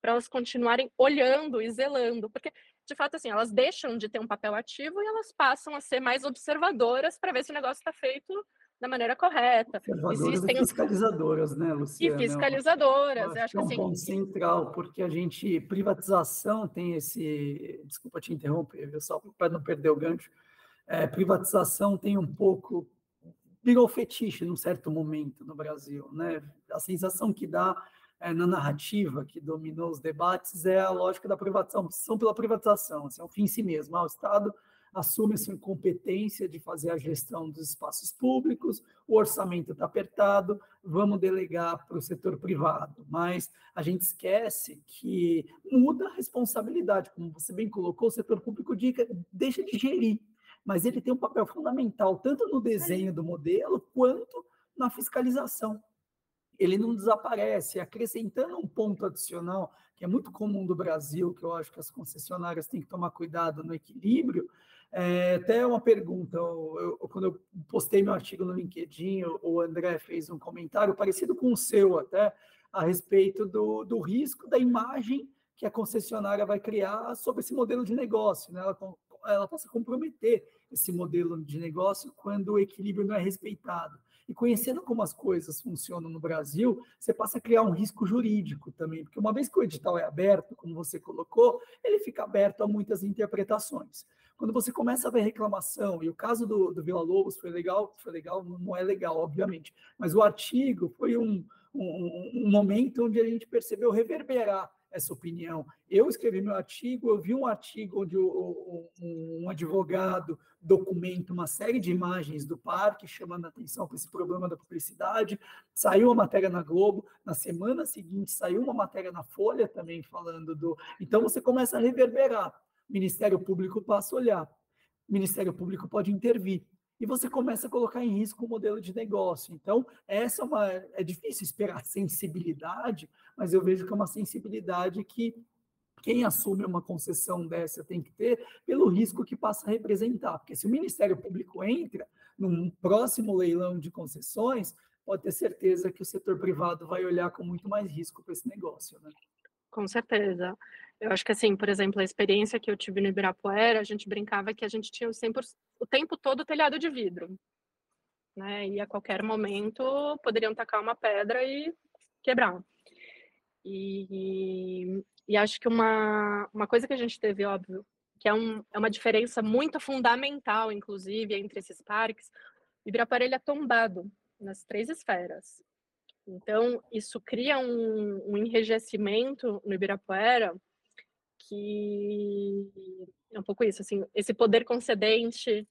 para elas continuarem olhando e zelando, porque de fato assim elas deixam de ter um papel ativo e elas passam a ser mais observadoras para ver se o negócio está feito da maneira correta. Existem e fiscalizadoras, né, Luciana? E fiscalizadoras, eu acho, eu acho que, é um assim... ponto central, porque a gente privatização tem esse, desculpa te interromper, só para não perder o gancho, é, privatização tem um pouco virou fetiche num certo momento no Brasil, né? A sensação que dá é, na narrativa que dominou os debates é a lógica da privatização, pela privatização, assim, é um fim em si mesmo. Ah, o Estado assume sua incompetência de fazer a gestão dos espaços públicos, o orçamento está apertado, vamos delegar para o setor privado. Mas a gente esquece que muda a responsabilidade, como você bem colocou, o setor público deixa de gerir mas ele tem um papel fundamental tanto no desenho do modelo quanto na fiscalização. Ele não desaparece, acrescentando um ponto adicional, que é muito comum do Brasil, que eu acho que as concessionárias têm que tomar cuidado no equilíbrio. É, até uma pergunta, eu, eu, quando eu postei meu artigo no LinkedIn, o André fez um comentário parecido com o seu até, a respeito do, do risco da imagem que a concessionária vai criar sobre esse modelo de negócio. Né? Ela, ela possa comprometer esse modelo de negócio quando o equilíbrio não é respeitado. E conhecendo como as coisas funcionam no Brasil, você passa a criar um risco jurídico também, porque uma vez que o edital é aberto, como você colocou, ele fica aberto a muitas interpretações. Quando você começa a ver reclamação, e o caso do, do Vila Lobos foi legal, foi legal, não é legal, obviamente, mas o artigo foi um, um, um momento onde a gente percebeu reverberar essa opinião. Eu escrevi meu artigo, eu vi um artigo onde um, um advogado documenta uma série de imagens do parque, chamando a atenção para esse problema da publicidade. Saiu uma matéria na Globo, na semana seguinte saiu uma matéria na Folha também falando do. Então você começa a reverberar. O Ministério Público passa a olhar. O Ministério Público pode intervir e você começa a colocar em risco o modelo de negócio. Então, essa é uma é difícil esperar sensibilidade, mas eu vejo que é uma sensibilidade que quem assume uma concessão dessa tem que ter pelo risco que passa a representar, porque se o Ministério Público entra num próximo leilão de concessões, pode ter certeza que o setor privado vai olhar com muito mais risco para esse negócio, né? Com certeza. Eu acho que, assim, por exemplo, a experiência que eu tive no Ibirapuera, a gente brincava que a gente tinha o, 100%, o tempo todo telhado de vidro. Né? E a qualquer momento poderiam tacar uma pedra e quebrar. E, e acho que uma, uma coisa que a gente teve, óbvio, que é, um, é uma diferença muito fundamental, inclusive, entre esses parques, o Ibirapuera ele é tombado nas três esferas. Então, isso cria um, um enrijecimento no Ibirapuera que é um pouco isso, assim, esse poder concedente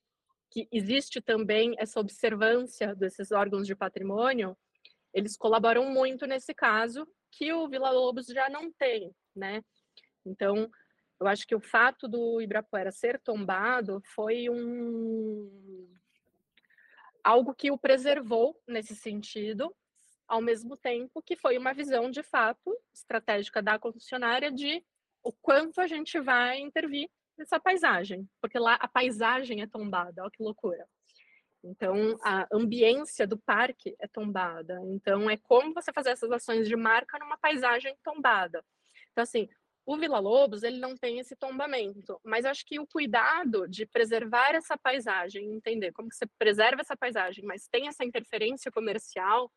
que existe também essa observância desses órgãos de patrimônio, eles colaboram muito nesse caso que o Vila Lobos já não tem, né? Então, eu acho que o fato do Ibirapuera ser tombado foi um algo que o preservou nesse sentido, ao mesmo tempo que foi uma visão de fato estratégica da concessionária de o quanto a gente vai intervir nessa paisagem, porque lá a paisagem é tombada, olha que loucura. Então, a ambiência do parque é tombada. Então, é como você fazer essas ações de marca numa paisagem tombada. Então, assim, o Vila Lobos, ele não tem esse tombamento, mas acho que o cuidado de preservar essa paisagem, entender como que você preserva essa paisagem, mas tem essa interferência comercial,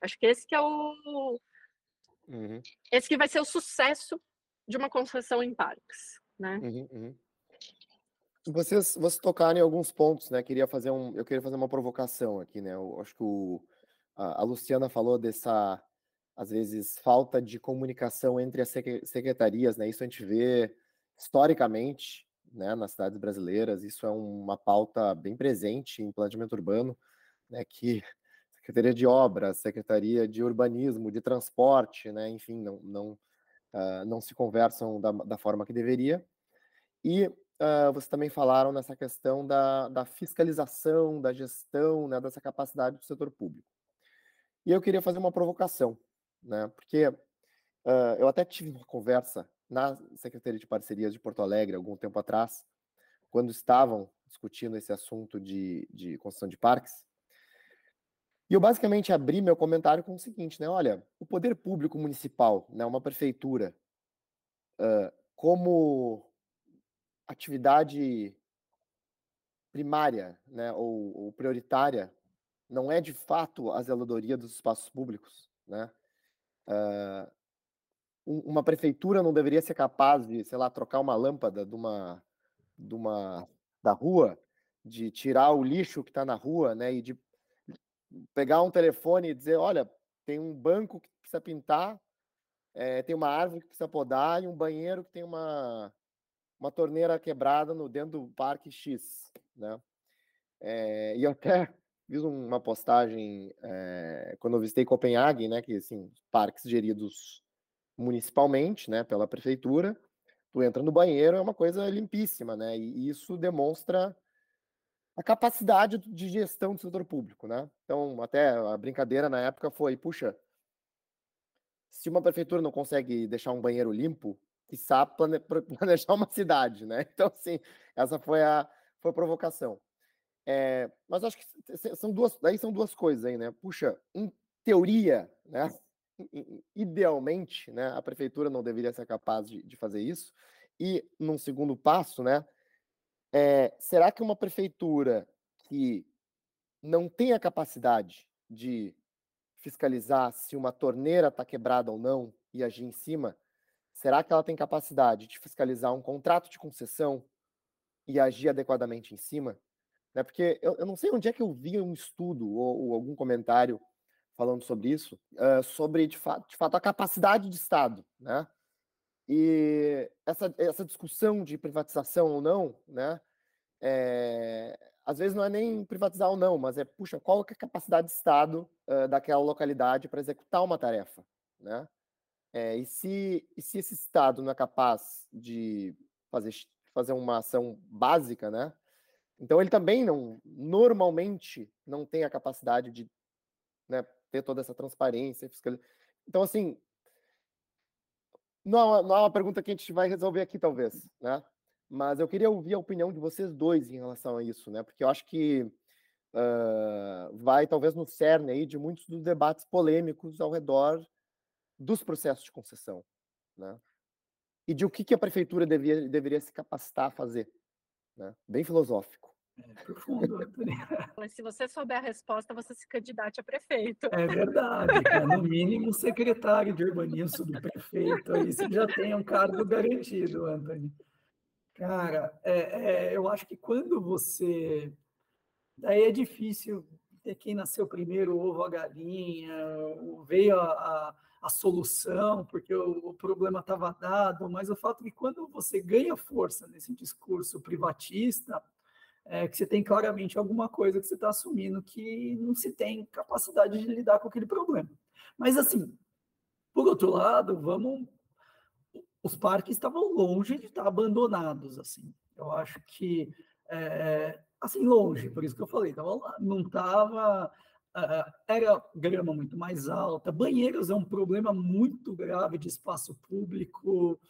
acho que esse que é o... Uhum. Esse que vai ser o sucesso de uma concessão em parques, né? Uhum, uhum. Vocês, vocês tocaram em alguns pontos, né? Queria fazer um, eu queria fazer uma provocação aqui, né? Eu acho que o, a, a Luciana falou dessa, às vezes, falta de comunicação entre as secretarias, né? Isso a gente vê historicamente, né? Nas cidades brasileiras, isso é uma pauta bem presente em planejamento urbano, né? Que Secretaria de Obras, Secretaria de Urbanismo, de Transporte, né? Enfim, não, não uh, não se conversam da, da, forma que deveria. E uh, vocês também falaram nessa questão da, da fiscalização, da gestão, né, dessa capacidade do setor público. E eu queria fazer uma provocação, né, porque uh, eu até tive uma conversa na Secretaria de Parcerias de Porto Alegre, algum tempo atrás, quando estavam discutindo esse assunto de, de construção de parques, e eu basicamente abri meu comentário com o seguinte, né? Olha, o poder público municipal, né, uma prefeitura, uh, como atividade primária, né, ou, ou, prioritária, não é de fato a zeladoria dos espaços públicos, né? Uh, uma prefeitura não deveria ser capaz de, sei lá, trocar uma lâmpada de uma, de uma da rua, de tirar o lixo que está na rua, né, e de pegar um telefone e dizer, olha, tem um banco que precisa pintar, é, tem uma árvore que precisa podar e um banheiro que tem uma, uma torneira quebrada no dentro do parque X, né? É, e eu até fiz uma postagem é, quando eu visitei Copenhague, né? Que assim, parques geridos municipalmente, né? Pela prefeitura, tu entra no banheiro é uma coisa limpíssima, né? E isso demonstra a capacidade de gestão do setor público, né? Então, até a brincadeira na época foi, puxa, se uma prefeitura não consegue deixar um banheiro limpo, que sabe planejar uma cidade, né? Então, assim, essa foi a, foi a provocação. É, mas acho que são duas, aí são duas coisas aí, né? Puxa, em teoria, né? Idealmente, né? A prefeitura não deveria ser capaz de, de fazer isso. E num segundo passo, né? É, será que uma prefeitura que não tem a capacidade de fiscalizar se uma torneira está quebrada ou não e agir em cima, será que ela tem capacidade de fiscalizar um contrato de concessão e agir adequadamente em cima? Né? Porque eu, eu não sei onde é que eu vi um estudo ou, ou algum comentário falando sobre isso, uh, sobre de fato, de fato a capacidade de Estado, né? E essa, essa discussão de privatização ou não, né? É, às vezes não é nem privatizar ou não, mas é, puxa, qual é a capacidade de Estado uh, daquela localidade para executar uma tarefa, né? É, e, se, e se esse Estado não é capaz de fazer, fazer uma ação básica, né? Então ele também não, normalmente, não tem a capacidade de né, ter toda essa transparência. Então, assim, não, é não é uma pergunta que a gente vai resolver aqui, talvez, né? Mas eu queria ouvir a opinião de vocês dois em relação a isso, né? Porque eu acho que uh, vai talvez no cerne aí de muitos dos debates polêmicos ao redor dos processos de concessão, né? E de o que, que a prefeitura devia, deveria se capacitar a fazer, né? Bem filosófico. É profundo, Mas se você souber a resposta, você se candidate a prefeito. É verdade, no mínimo secretário de urbanismo, subprefeito, aí você já tem um cargo garantido, Antônio. Cara, é, é, eu acho que quando você. Daí é difícil ter quem nasceu primeiro, ovo a galinha, veio a, a, a solução, porque o, o problema estava dado, mas o fato é que quando você ganha força nesse discurso privatista, é, que você tem claramente alguma coisa que você está assumindo que não se tem capacidade de lidar com aquele problema. Mas, assim, por outro lado, vamos. Os parques estavam longe de estar abandonados, assim. Eu acho que. É, assim, longe, por isso que eu falei, tava, não estava. É, era grama muito mais alta, banheiros é um problema muito grave de espaço público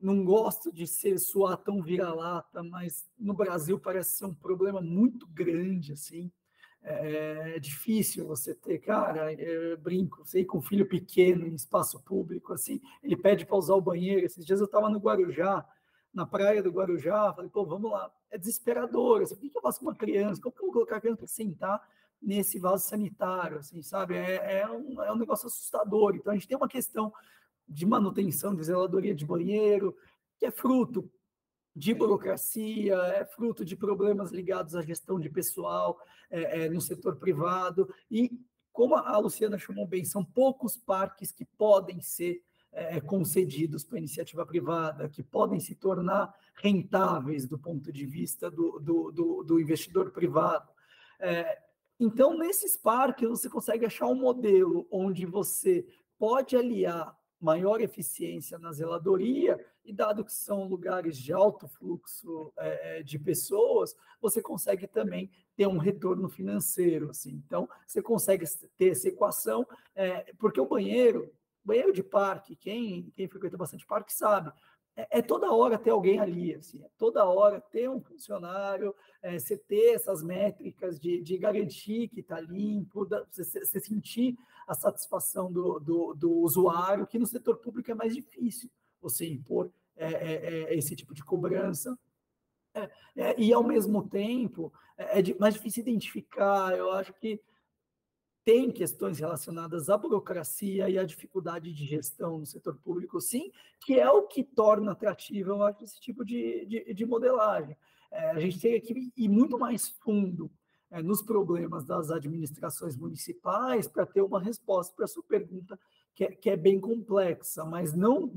não gosto de ser soar tão vira-lata, mas no Brasil parece ser um problema muito grande, assim. É, é difícil você ter, cara, eu brinco, sei com um filho pequeno em espaço público, assim, ele pede para usar o banheiro. Esses dias eu estava no Guarujá, na praia do Guarujá, falei, pô, vamos lá. É desesperador, assim, o que eu faço com uma criança? Como que eu vou colocar a criança para sentar nesse vaso sanitário, assim, sabe? É, é, um, é um negócio assustador. Então, a gente tem uma questão de manutenção de zeladoria de banheiro, que é fruto de burocracia, é fruto de problemas ligados à gestão de pessoal é, é, no setor privado. E, como a Luciana chamou bem, são poucos parques que podem ser é, concedidos para iniciativa privada, que podem se tornar rentáveis do ponto de vista do, do, do, do investidor privado. É, então, nesses parques, você consegue achar um modelo onde você pode aliar maior eficiência na zeladoria, e dado que são lugares de alto fluxo é, de pessoas, você consegue também ter um retorno financeiro. Assim. Então, você consegue ter essa equação, é, porque o banheiro, banheiro de parque, quem, quem frequenta bastante parque sabe, é, é, toda hora ter alguém ali, assim, é toda hora ter um funcionário, é, você ter essas métricas de, de garantir que está limpo, da, você, você, sentir a satisfação do, do, do, usuário, que no setor público é mais difícil você impor é, é, é esse tipo de cobrança. e, ao mesmo tempo, é, mais difícil identificar, eu acho que tem questões relacionadas à burocracia e à dificuldade de gestão no setor público, sim, que é o que torna atrativo, eu acho, esse tipo de, de, de modelagem. É, a gente tem que ir muito mais fundo é, nos problemas das administrações municipais para ter uma resposta para sua pergunta, que é, que é bem complexa, mas não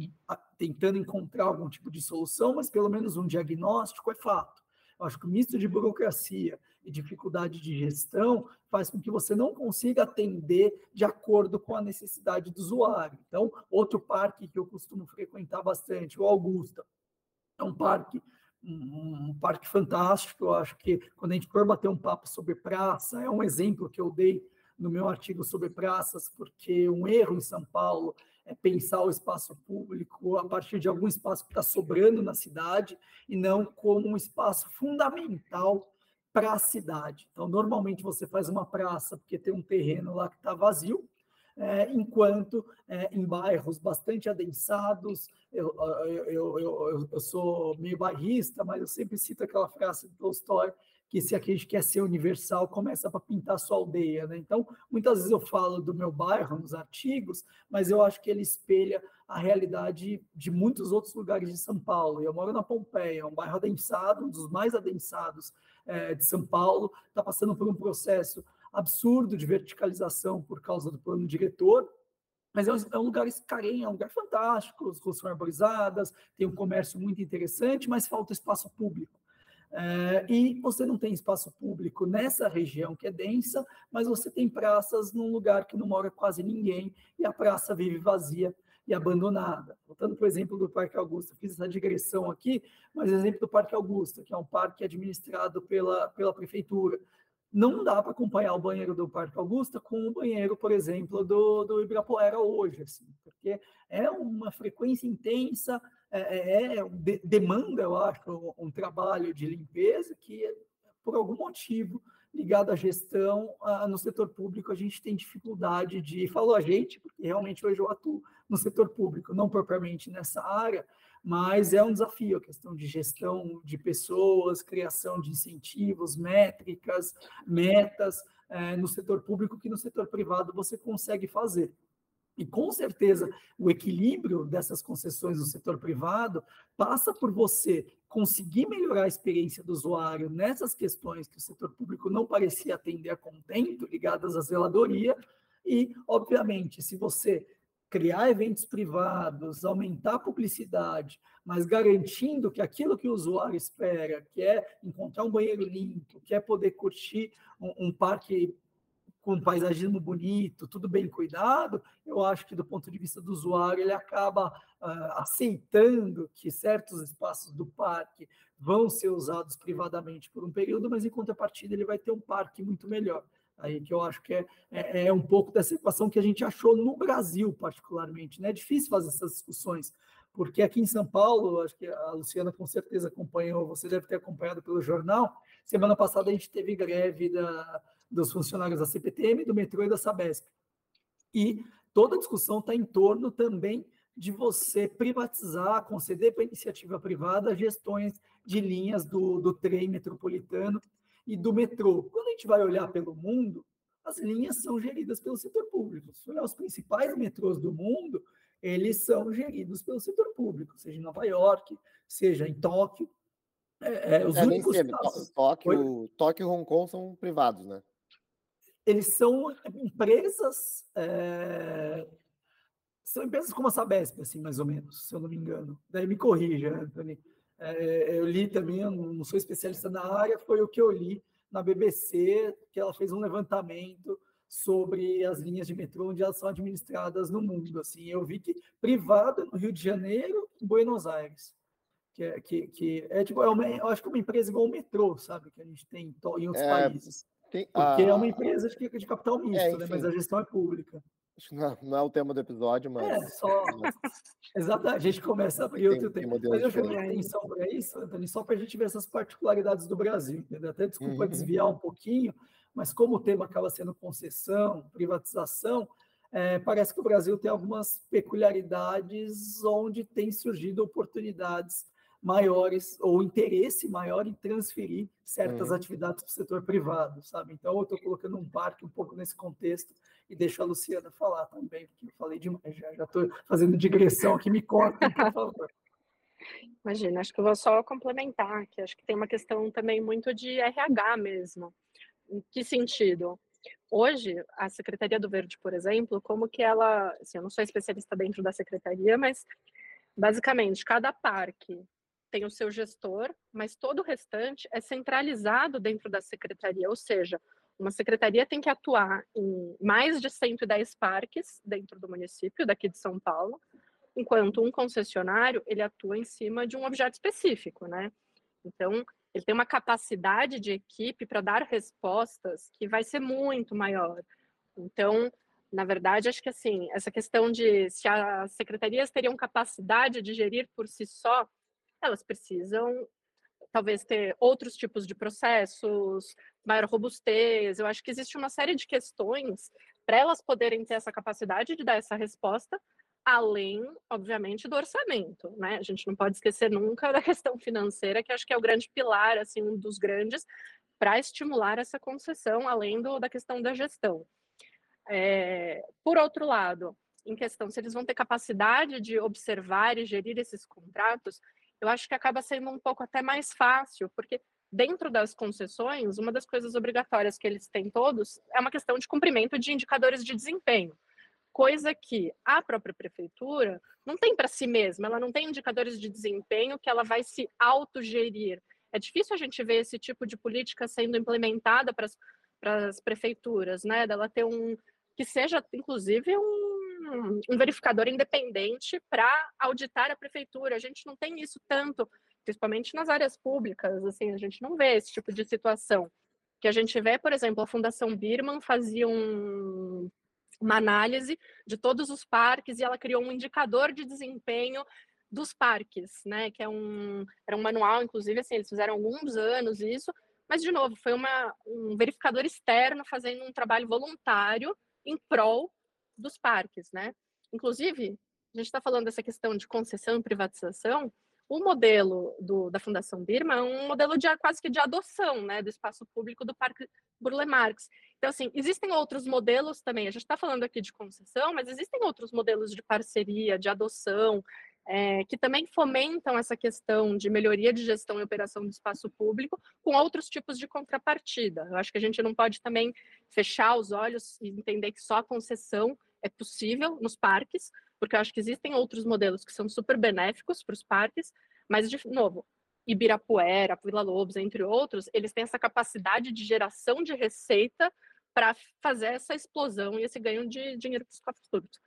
tentando encontrar algum tipo de solução, mas pelo menos um diagnóstico é fato. Eu acho que o misto de burocracia e dificuldade de gestão faz com que você não consiga atender de acordo com a necessidade do usuário. Então, outro parque que eu costumo frequentar bastante, o Augusta, é um parque um, parque fantástico. Eu acho que quando a gente for bater um papo sobre praça, é um exemplo que eu dei no meu artigo sobre praças, porque um erro em São Paulo é pensar o espaço público a partir de algum espaço que está sobrando na cidade e não como um espaço fundamental para a cidade. Então, normalmente você faz uma praça porque tem um terreno lá que está vazio, é, enquanto é, em bairros bastante adensados, eu, eu, eu, eu, sou meio bairrista, mas eu sempre cito aquela frase do Tolstói, que se a gente quer ser universal, começa para pintar sua aldeia. Né? Então, muitas vezes eu falo do meu bairro nos artigos, mas eu acho que ele espelha a realidade de muitos outros lugares de São Paulo. Eu moro na Pompeia, um bairro adensado, um dos mais adensados é, de São Paulo, está passando por um processo absurdo de verticalização por causa do plano diretor, mas é um, é um lugar escarenho, é um lugar fantástico, as ruas são arborizadas, tem um comércio muito interessante, mas falta espaço público. É, e você não tem espaço público nessa região que é densa, mas você tem praças num lugar que não mora quase ninguém e a praça vive vazia e abandonada. Voltando para o exemplo do Parque Augusta, fiz essa digressão aqui, mas exemplo do Parque Augusta, que é um parque administrado pela, pela prefeitura não dá para acompanhar o banheiro do Parque Augusta com o banheiro, por exemplo, do, do Ibirapuera hoje, assim, porque é uma frequência intensa, é, é, é de, demanda, eu acho, um, um, trabalho de limpeza que, por algum motivo, ligado à gestão, a, no setor público, a gente tem dificuldade de, falou a gente, porque realmente hoje eu atuo no setor público, não propriamente nessa área, mas é um desafio a questão de gestão de pessoas, criação de incentivos, métricas, metas é, no setor público que no setor privado você consegue fazer. E com certeza o equilíbrio dessas concessões no setor privado passa por você conseguir melhorar a experiência do usuário nessas questões que o setor público não parecia atender a contento, ligadas à zeladoria, e, obviamente, se você criar eventos privados, aumentar a publicidade, mas garantindo que aquilo que o usuário espera, que é encontrar um banheiro limpo, que é poder curtir um, um parque com paisagismo bonito, tudo bem cuidado, eu acho que do ponto de vista do usuário ele acaba uh, aceitando que certos espaços do parque vão ser usados privadamente por um período, mas em contrapartida ele vai ter um parque muito melhor aí que eu acho que é, é, é, um pouco dessa equação que a gente achou no Brasil, particularmente. Né? É difícil fazer essas discussões, porque aqui em São Paulo, acho que a Luciana com certeza acompanhou, você deve ter acompanhado pelo jornal, semana passada a gente teve greve da, dos funcionários da CPTM, do metrô e da Sabesp. E toda a discussão está em torno também de você privatizar, conceder para iniciativa privada gestões de linhas do, do trem metropolitano e do metrô. Quando a gente vai olhar pelo mundo, as linhas são geridas pelo setor público. Se olhar os principais metrôs do mundo, eles são geridos pelo setor público, seja em Nova York, seja em Tóquio. É, é, os é, únicos casos... Tóquio, Tóquio e Hong Kong são privados, né? Eles são empresas. É... São empresas como a Sabesp, assim, mais ou menos, se eu não me engano. Daí me corrija, Anthony. É, eu li também, eu não sou especialista na área, foi o que eu li na BBC, que ela fez um levantamento sobre as linhas de metrô onde elas são administradas no mundo. Assim, eu vi que privada no Rio de Janeiro e Buenos Aires, que é, que, que é tipo, é uma, eu acho que é uma empresa igual o metrô, sabe, que a gente tem em outros é, países. Tem, Porque é uma empresa de, de capital misto, é, né, mas a gestão é pública. Não, não, é o tema do episódio, mas. É, só. Exato, a gente começa a abrir outro tema. Mas eu chamei a atenção para isso, Antônio, só para a gente ver essas particularidades do Brasil, entendeu? Até desculpa uhum. desviar um pouquinho, mas como o tema acaba sendo concessão, privatização, é, parece que o Brasil tem algumas peculiaridades onde tem surgido oportunidades maiores ou interesse maior em transferir certas uhum. atividades para o setor privado, sabe? Então, eu estou colocando um parque um pouco nesse contexto e deixo a Luciana falar também, porque eu falei demais, já estou fazendo digressão aqui, me corta, por favor. Imagina, acho que eu vou só complementar, que acho que tem uma questão também muito de RH mesmo. Em que sentido? Hoje, a Secretaria do Verde, por exemplo, como que ela, assim, eu não sou especialista dentro da secretaria, mas basicamente cada parque tem o seu gestor, mas todo o restante é centralizado dentro da secretaria, ou seja, uma secretaria tem que atuar em mais de 110 parques dentro do município, daqui de São Paulo, enquanto um concessionário ele atua em cima de um objeto específico, né? Então, ele tem uma capacidade de equipe para dar respostas que vai ser muito maior. Então, na verdade, acho que assim, essa questão de se as secretarias teriam capacidade de gerir por si só, elas precisam talvez ter outros tipos de processos, maior robustez. Eu acho que existe uma série de questões para elas poderem ter essa capacidade de dar essa resposta, além, obviamente, do orçamento, né? A gente não pode esquecer nunca da questão financeira, que acho que é o grande pilar, assim, um dos grandes, para estimular essa concessão, além do, da questão da gestão. É, por outro lado, em questão se eles vão ter capacidade de observar e gerir esses contratos, eu acho que acaba sendo um pouco até mais fácil, porque dentro das concessões, uma das coisas obrigatórias que eles têm todos é uma questão de cumprimento de indicadores de desempenho, coisa que a própria prefeitura não tem para si mesma, ela não tem indicadores de desempenho que ela vai se autogerir. É difícil a gente ver esse tipo de política sendo implementada para as prefeituras, né? Dela ter um que seja, inclusive, um, um verificador independente para auditar a prefeitura. A gente não tem isso tanto, principalmente nas áreas públicas, assim, a gente não vê esse tipo de situação. Que a gente vê, por exemplo, a Fundação Birman fazia um, uma análise de todos os parques e ela criou um indicador de desempenho dos parques, né? Que é um era um manual, inclusive, assim, eles fizeram alguns anos isso, mas de novo foi uma, um verificador externo fazendo um trabalho voluntário em prol dos parques, né? Inclusive, a gente está falando dessa questão de concessão e privatização. O modelo do, da Fundação Birma é um modelo de quase que de adoção, né, do espaço público do Parque Burle Marx. Então, assim, existem outros modelos também. A gente está falando aqui de concessão, mas existem outros modelos de parceria, de adoção, é, que também fomentam essa questão de melhoria de gestão e operação do espaço público com outros tipos de contrapartida. Eu acho que a gente não pode também fechar os olhos e entender que só a concessão é possível nos parques, porque eu acho que existem outros modelos que são super benéficos para os parques, mas, de novo, Ibirapuera, Vila Lobos, entre outros, eles têm essa capacidade de geração de receita para fazer essa explosão e esse ganho de dinheiro para os cofres públicos.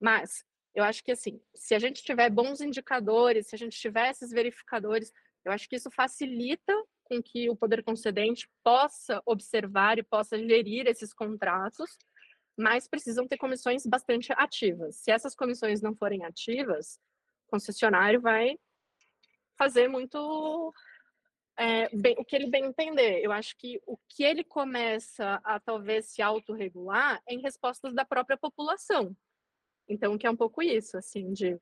Mas eu acho que assim, se a gente tiver bons indicadores, se a gente tiver esses verificadores, eu acho que isso facilita com que o poder concedente possa observar e possa gerir esses contratos, mas precisam ter comissões bastante ativas. Se essas comissões não forem ativas, o concessionário vai fazer muito é, bem, o que ele bem entender. Eu acho que o que ele começa a talvez se autorregular é em respostas da própria população. Então, que é um pouco isso, assim, de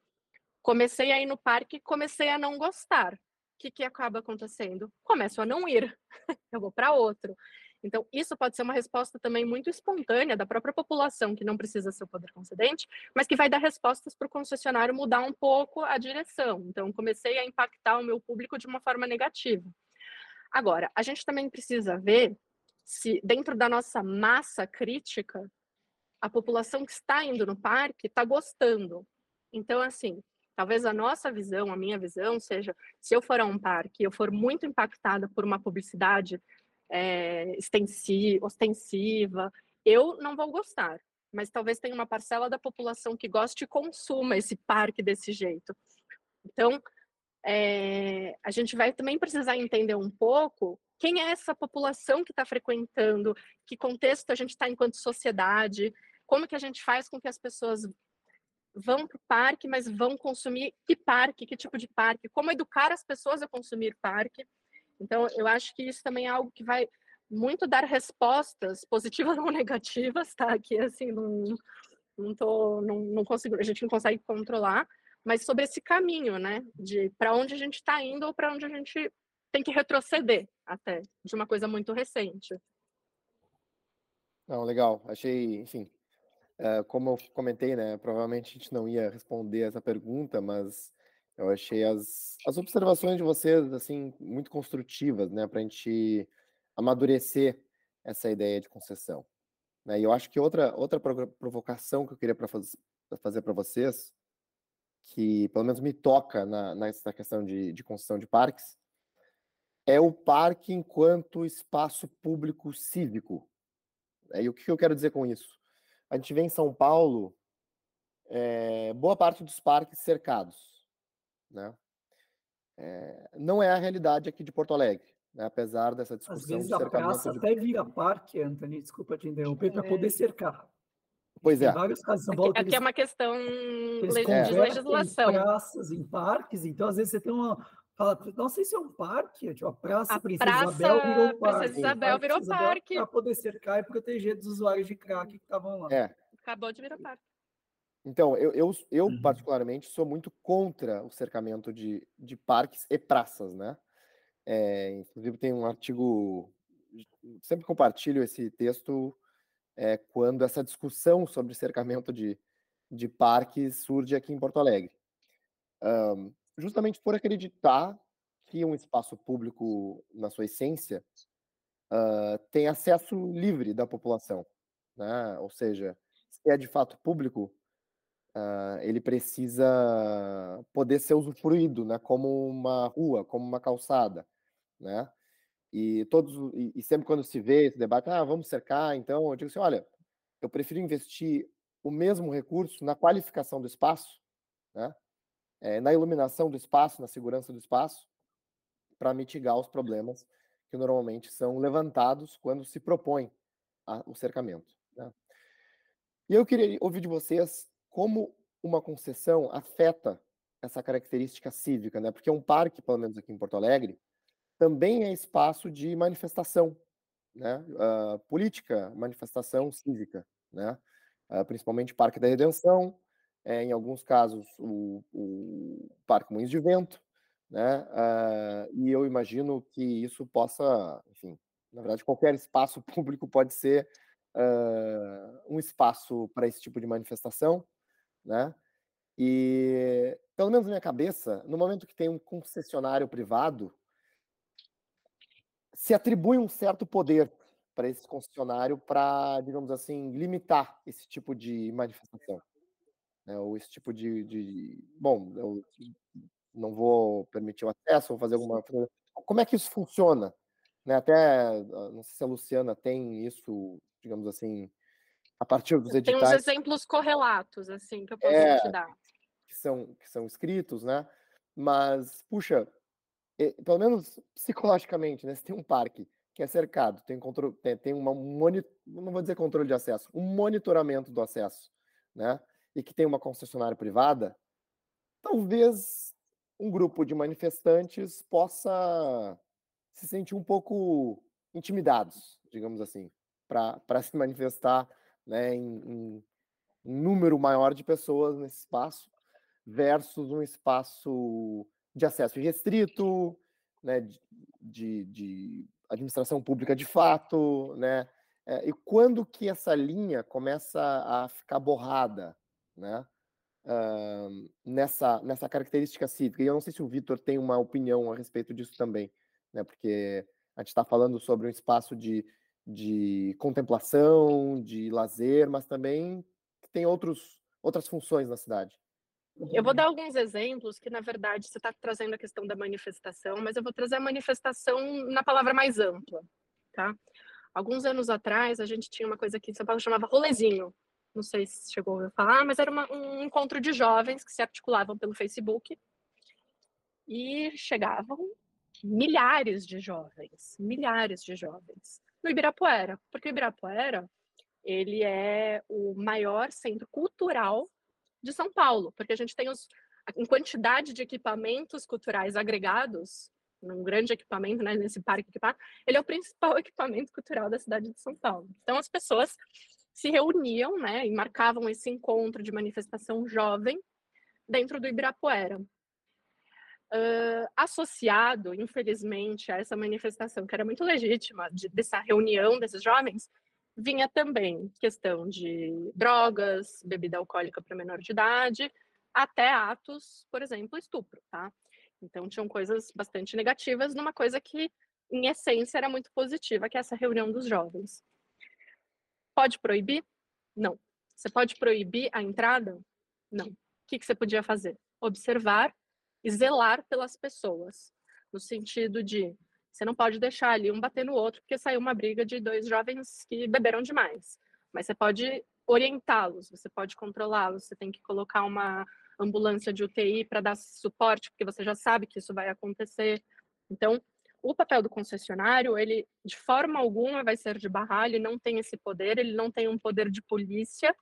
comecei a ir no parque, comecei a não gostar. O que, que acaba acontecendo? Começo a não ir, eu vou para outro. Então, isso pode ser uma resposta também muito espontânea da própria população, que não precisa ser o poder concedente, mas que vai dar respostas para o concessionário mudar um pouco a direção. Então, comecei a impactar o meu público de uma forma negativa. Agora, a gente também precisa ver se, dentro da nossa massa crítica, a população que está indo no parque está gostando. Então, assim, talvez a nossa visão, a minha visão, seja: se eu for a um parque e eu for muito impactada por uma publicidade é, ostensiva, eu não vou gostar. Mas talvez tenha uma parcela da população que goste e consuma esse parque desse jeito. Então, é, a gente vai também precisar entender um pouco quem é essa população que está frequentando, que contexto a gente está enquanto sociedade, como que a gente faz com que as pessoas vão para o parque, mas vão consumir que parque, que tipo de parque, como educar as pessoas a consumir parque. Então, eu acho que isso também é algo que vai muito dar respostas positivas ou negativas, tá? Aqui, assim, não, não, tô, não, não consigo, a gente não consegue controlar, mas sobre esse caminho, né? De para onde a gente está indo ou para onde a gente tem que retroceder até, de uma coisa muito recente. Não, legal. Achei, enfim, é, como eu comentei, né? Provavelmente a gente não ia responder essa pergunta, mas eu achei as, as observações de vocês, assim, muito construtivas, né? Para a gente amadurecer essa ideia de concessão. Né? E eu acho que outra, outra provocação que eu queria pra faz, fazer para vocês, que pelo menos me toca na, nessa questão de, de concessão de parques, é o parque enquanto espaço público cívico. É, e o que eu quero dizer com isso? A gente vê em São Paulo é, boa parte dos parques cercados, né? É, não é a realidade aqui de Porto Alegre, né? apesar dessa discussão. Às vezes a praça de... até vira parque, Anthony, desculpa te interromper, para poder cercar. Pois é. Tem vários casos em São Paulo. Aqui, aqui eles, é uma questão de legislação. Em praças, em parques, então às vezes você tem uma. Fala, não sei se é um parque, tipo, a Praça a Princesa praça Isabel virou parque. Princesa Isabel virou parque. Para poder cercar e proteger dos usuários de crack que estavam lá. É. Acabou de virar parque. Então, eu, eu, eu uhum. particularmente sou muito contra o cercamento de, de parques e praças, né? É, inclusive tem um artigo, sempre compartilho esse texto é, quando essa discussão sobre cercamento de, de parques surge aqui em Porto Alegre. Um, justamente por acreditar que um espaço público, na sua essência, uh, tem acesso livre da população, né? Ou seja, se é de fato público, uh, ele precisa poder ser usufruído, né? Como uma rua, como uma calçada, né? E todos e, e sempre quando se vê esse debate, ah, vamos cercar, então eu digo assim, olha, eu prefiro investir o mesmo recurso na qualificação do espaço, né? É, na iluminação do espaço, na segurança do espaço, para mitigar os problemas que normalmente são levantados quando se propõe a, o cercamento. Né? E eu queria ouvir de vocês como uma concessão afeta essa característica cívica, né? Porque um parque, pelo menos aqui em Porto Alegre, também é espaço de manifestação, né? Uh, política, manifestação cívica, né? Uh, principalmente Parque da Redenção, é, em alguns casos o, o Parque Moinhos de Vento, né? Uh, e eu imagino que isso possa, enfim, na verdade qualquer espaço público pode ser um espaço para esse tipo de manifestação, né? E pelo menos na minha cabeça, no momento que tem um concessionário privado se atribui um certo poder para esse concessionário para, digamos assim, limitar esse tipo de manifestação. Né? Ou esse tipo de, de. Bom, eu não vou permitir o acesso, vou fazer alguma. Como é que isso funciona? Né? Até, ah, não sei se a Luciana tem isso, digamos assim, a partir dos editais. Tem uns exemplos correlatos, assim, que eu posso é, te dar. Que são, que são escritos, né? Mas, puxa, pelo menos psicologicamente, né? Se tem um parque que é cercado, tem, controle, tem, tem uma monitor, não vou dizer controle de acesso, um monitoramento do acesso, né? E que tem uma concessionária privada, talvez um grupo de manifestantes possa se sentir um pouco intimidados, digamos assim, para se manifestar né, em, em um número maior de pessoas nesse espaço versus um espaço de acesso restrito, né, de, de, administração pública de fato, né, é, e quando que essa linha começa a ficar borrada, né, uh, nessa, nessa característica cívica, e eu não sei se o Vitor tem uma opinião a respeito disso também, né, porque a gente está falando sobre um espaço de, de contemplação, de lazer, mas também tem outros, outras funções na cidade. Eu vou dar alguns exemplos que, na verdade, você está trazendo a questão da manifestação, mas eu vou trazer a manifestação na palavra mais ampla, tá? Alguns anos atrás, a gente tinha uma coisa aqui em São Paulo que chamava rolezinho. Não sei se chegou a falar, mas era uma, um encontro de jovens que se articulavam pelo Facebook e chegavam milhares de jovens, milhares de jovens no Ibirapuera, porque o Ibirapuera ele é o maior centro cultural de São Paulo, porque a gente tem os, quantidade de equipamentos culturais agregados, num grande equipamento, né, nesse parque equipado, ele é o principal equipamento cultural da cidade de São Paulo. Então as pessoas se reuniam, né, e marcavam esse encontro de manifestação jovem dentro do Ibirapuera. Uh, associado, infelizmente, a essa manifestação que era muito legítima, de, dessa reunião desses jovens, vinha também questão de drogas, bebida alcoólica para menor de idade, até atos, por exemplo, estupro, tá? Então tinham coisas bastante negativas numa coisa que, em essência, era muito positiva, que é essa reunião dos jovens. Pode proibir? Não. Você pode proibir a entrada? Não. O que, que você podia fazer? Observar zelar pelas pessoas, no sentido de você não pode deixar ali um bater no outro porque saiu uma briga de dois jovens que beberam demais. Mas você pode orientá-los, você pode controlá-los, você tem que colocar uma, ambulância de UTI para dar suporte, porque você já sabe que isso vai acontecer. Então, o papel do concessionário, ele de forma alguma vai ser de barrar, ele não tem esse poder, ele não tem um poder de polícia,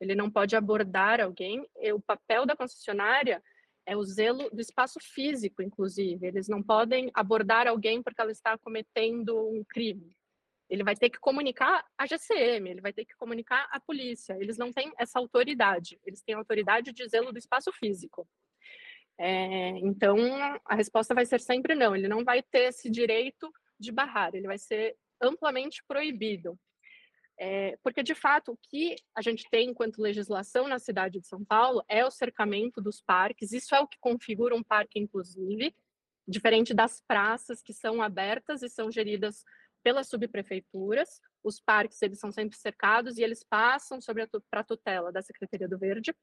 ele não pode abordar alguém. E o papel da concessionária é o zelo do espaço físico, inclusive. Eles não podem abordar alguém porque ela está cometendo um crime. Ele vai ter que comunicar a GCM, ele vai ter que comunicar a polícia. Eles não têm essa autoridade. Eles têm autoridade de zelo do espaço físico. É, então, a resposta vai ser sempre não. Ele não vai ter esse direito de barrar. Ele vai ser amplamente proibido. É, porque, de fato, o que a gente tem enquanto legislação na cidade de São Paulo é o cercamento dos parques, isso é o que configura um parque inclusive, diferente das praças que são abertas e são geridas pelas subprefeituras. Os parques, eles são sempre cercados e eles passam sobre a para tutela da Secretaria do Verde.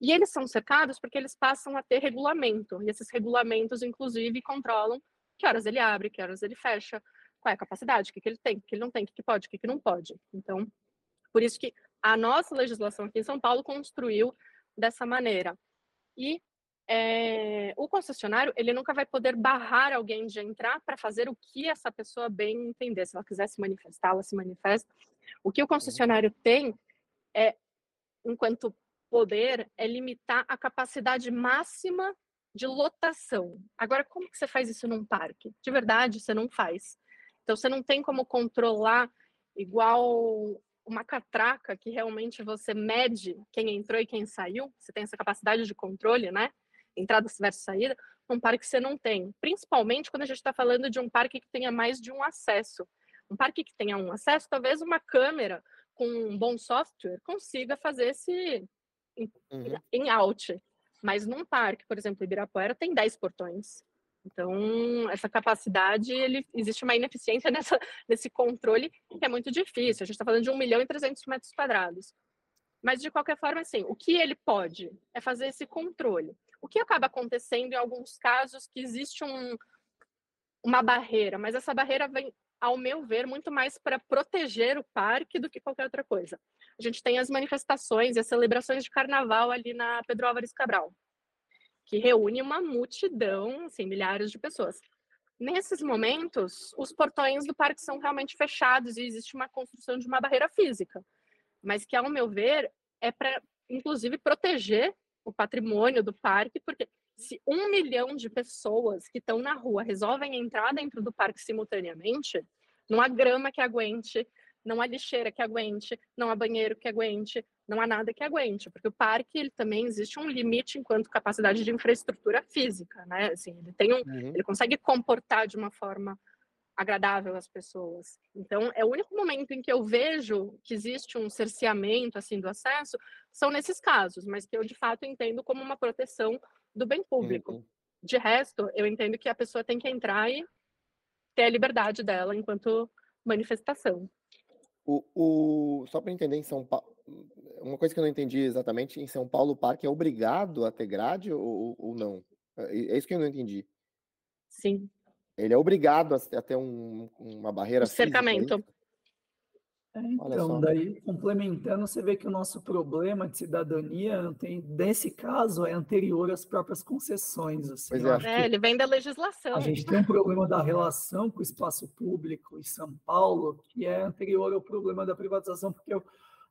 E eles são cercados porque eles passam a ter regulamento, e esses regulamentos, inclusive, controlam que horas ele abre, que horas ele fecha, qual é a capacidade, o que, que ele tem, o que ele não tem, o que, que pode, o que, que não pode. Então, por isso que a nossa legislação aqui em São Paulo construiu dessa maneira. E é, o concessionário, ele nunca vai poder barrar alguém de entrar para fazer o que essa pessoa bem entender. Se ela quiser se manifestar, ela se manifesta. O que o concessionário tem é, enquanto poder, é limitar a capacidade máxima de lotação. Agora, como que você faz isso num parque? De verdade, você não faz. Então, você não tem como controlar igual uma catraca que realmente você mede quem entrou e quem saiu. Você tem essa capacidade de controle, né? Entrada versus saída. Um parque você não tem. Principalmente quando a gente está falando de um parque que tenha mais de um acesso. Um parque que tenha um acesso, talvez uma câmera com um bom software consiga fazer esse em, uhum. em out. Mas num parque, por exemplo, Ibirapuera tem 10 portões. Então, essa capacidade, ele, existe uma ineficiência nessa, nesse controle que é muito difícil. A gente está falando de 1 milhão e 300 metros quadrados. Mas, de qualquer forma, assim, o que ele pode é fazer esse controle. O que acaba acontecendo em alguns casos que existe um, uma barreira, mas essa barreira vem, ao meu ver, muito mais para proteger o parque do que qualquer outra coisa. A gente tem as manifestações e as celebrações de carnaval ali na Pedro Álvares Cabral que reúne uma multidão, assim, milhares de pessoas. Nesses momentos, os portões do parque são realmente fechados e existe uma construção de uma barreira física, mas que, ao meu ver, é para, inclusive, proteger o patrimônio do parque, porque se um milhão de pessoas que estão na rua resolvem entrar dentro do parque simultaneamente, não há grama que aguente, não há lixeira que aguente, não há banheiro que aguente, não há nada que aguente, porque o parque ele também existe um limite enquanto capacidade de infraestrutura física, né? Assim, ele tem um, uhum. ele consegue comportar de uma forma agradável as pessoas. Então, é o único momento em que eu vejo que existe um cerceamento assim do acesso são nesses casos, mas que eu de fato entendo como uma proteção do bem público. Uhum. De resto, eu entendo que a pessoa tem que entrar e ter a liberdade dela enquanto manifestação. O, o, só para entender, em São Paulo, uma coisa que eu não entendi exatamente, em São Paulo o parque é obrigado a ter grade ou, ou não? É, é isso que eu não entendi. Sim. Ele é obrigado a, ter um, uma barreira. Um é cercamento. É, então, daí, complementando, você vê que o nosso problema de cidadania, tem, nesse caso, é anterior às próprias concessões. Assim, é, é ele vem da legislação. A gente tem um problema da relação com o espaço público em São Paulo, que é anterior ao problema da privatização, porque eu,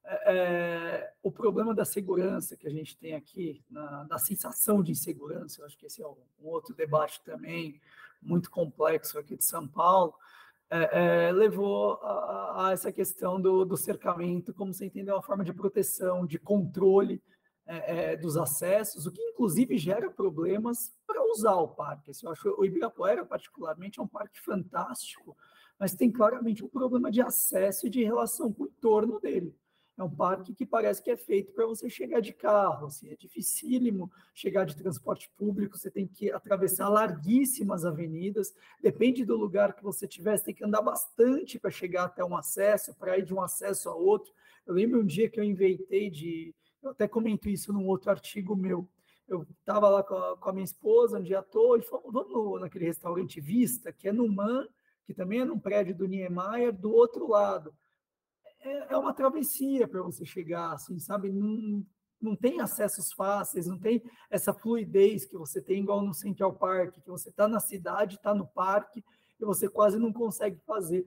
é, o problema da segurança que a gente tem aqui, na, da sensação de insegurança, eu acho que esse é um, um outro debate também muito complexo aqui de São Paulo, é, é, levou a, a, essa questão do, do, cercamento, como você entendeu, uma forma de proteção, de controle dos acessos, o que inclusive gera problemas para usar o parque. Eu acho o Ibirapuera, particularmente, é um parque fantástico, mas tem claramente um problema de acesso e de relação com o entorno dele. É um parque que parece que é feito para você chegar de carro, assim, é dificílimo chegar de transporte público, você tem que atravessar larguíssimas avenidas, depende do lugar que você tiver, você tem que andar bastante para chegar até um acesso, para ir de um acesso a outro. Eu lembro um dia que eu inventei de, eu até comento isso num outro artigo meu, eu estava lá com a, com a, minha esposa um dia à toa e fomos, vamos naquele restaurante Vista, que é no MAN, que também é num prédio do Niemeyer, do outro lado é, é uma travessia para você chegar, assim, sabe? Num, não tem acessos fáceis, não tem essa fluidez que você tem igual no Central Park, que você está na cidade, está no parque, e você quase não consegue fazer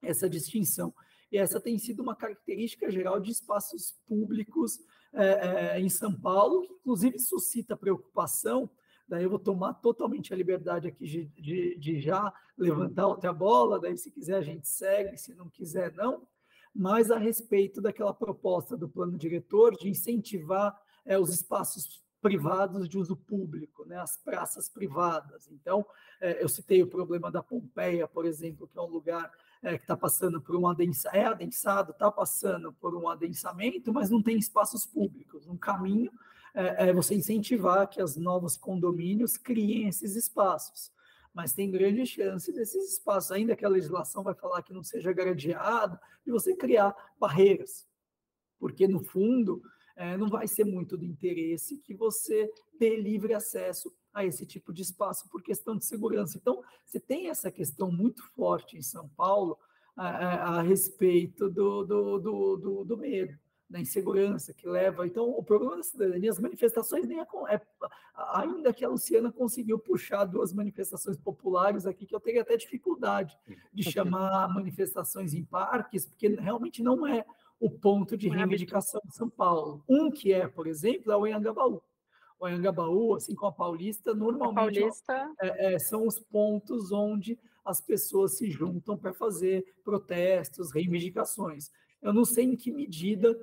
essa distinção. E essa tem sido uma característica geral de espaços públicos é, é, em São Paulo, que inclusive suscita preocupação. Daí eu vou tomar totalmente a liberdade aqui de, de, de já levantar outra bola, daí se quiser a gente segue, se não quiser não mas a respeito daquela proposta do plano diretor de incentivar é, os espaços privados de uso público, né, as praças privadas. Então, é, eu citei o problema da Pompeia, por exemplo, que é um lugar é, que está passando por um adensamento, é adensado, está passando por um adensamento, mas não tem espaços públicos. Um caminho é, é você incentivar que os novos condomínios criem esses espaços mas tem grande chance desses espaços, ainda que a legislação vai falar que não seja gradeado, de você criar barreiras, porque no fundo é, não vai ser muito do interesse que você dê livre acesso a esse tipo de espaço por questão de segurança. Então, você tem essa questão muito forte em São Paulo a, a, a respeito do, do, do, do, do medo da insegurança que leva. Então, o problema da cidadania, as manifestações nem é, é, ainda que a Luciana conseguiu puxar duas manifestações populares aqui, que eu teria até dificuldade de chamar manifestações em parques, porque realmente não é o ponto de é reivindicação de São Paulo. Um que é, por exemplo, é o Anhangabaú. O Anhangabaú, assim como a Paulista, normalmente Paulista... É, é, são os pontos onde as pessoas se juntam para fazer protestos, reivindicações. Eu não sei em que medida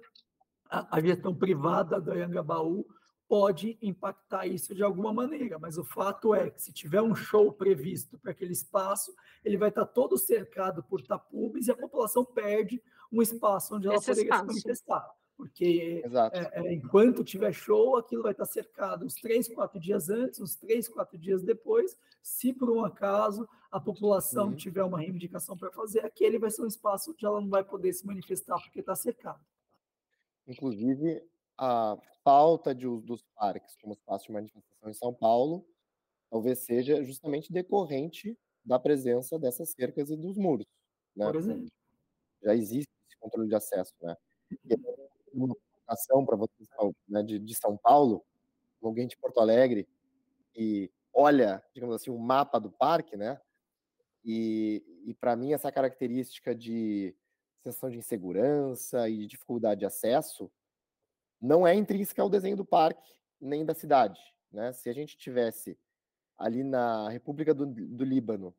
a, a gestão privada do Anhangabaú pode impactar isso de alguma maneira, mas o fato é que se tiver um show previsto para aquele espaço, ele vai estar todo cercado por tapumes e a população perde um espaço onde ela Esse poderia espaço. se manifestar. Porque é, é, enquanto tiver show, aquilo vai estar cercado uns três, quatro dias antes, uns três, quatro dias depois. Se por um acaso a população uhum. tiver uma reivindicação para fazer, aquele vai ser um espaço onde ela não vai poder se manifestar porque está cercado. Inclusive, a falta de uso dos parques como espaço de manifestação em São Paulo talvez seja justamente decorrente da presença dessas cercas e dos muros. Né? Por exemplo. Já existe esse controle de acesso. Né? E uma colocação para vocês né, de, de São Paulo, alguém de Porto Alegre, e olha, digamos assim, o mapa do parque, né? E, e para mim, essa característica de sensação de insegurança e dificuldade de acesso não é intrínseca ao desenho do parque nem da cidade. Né? Se a gente tivesse ali na República do, do Líbano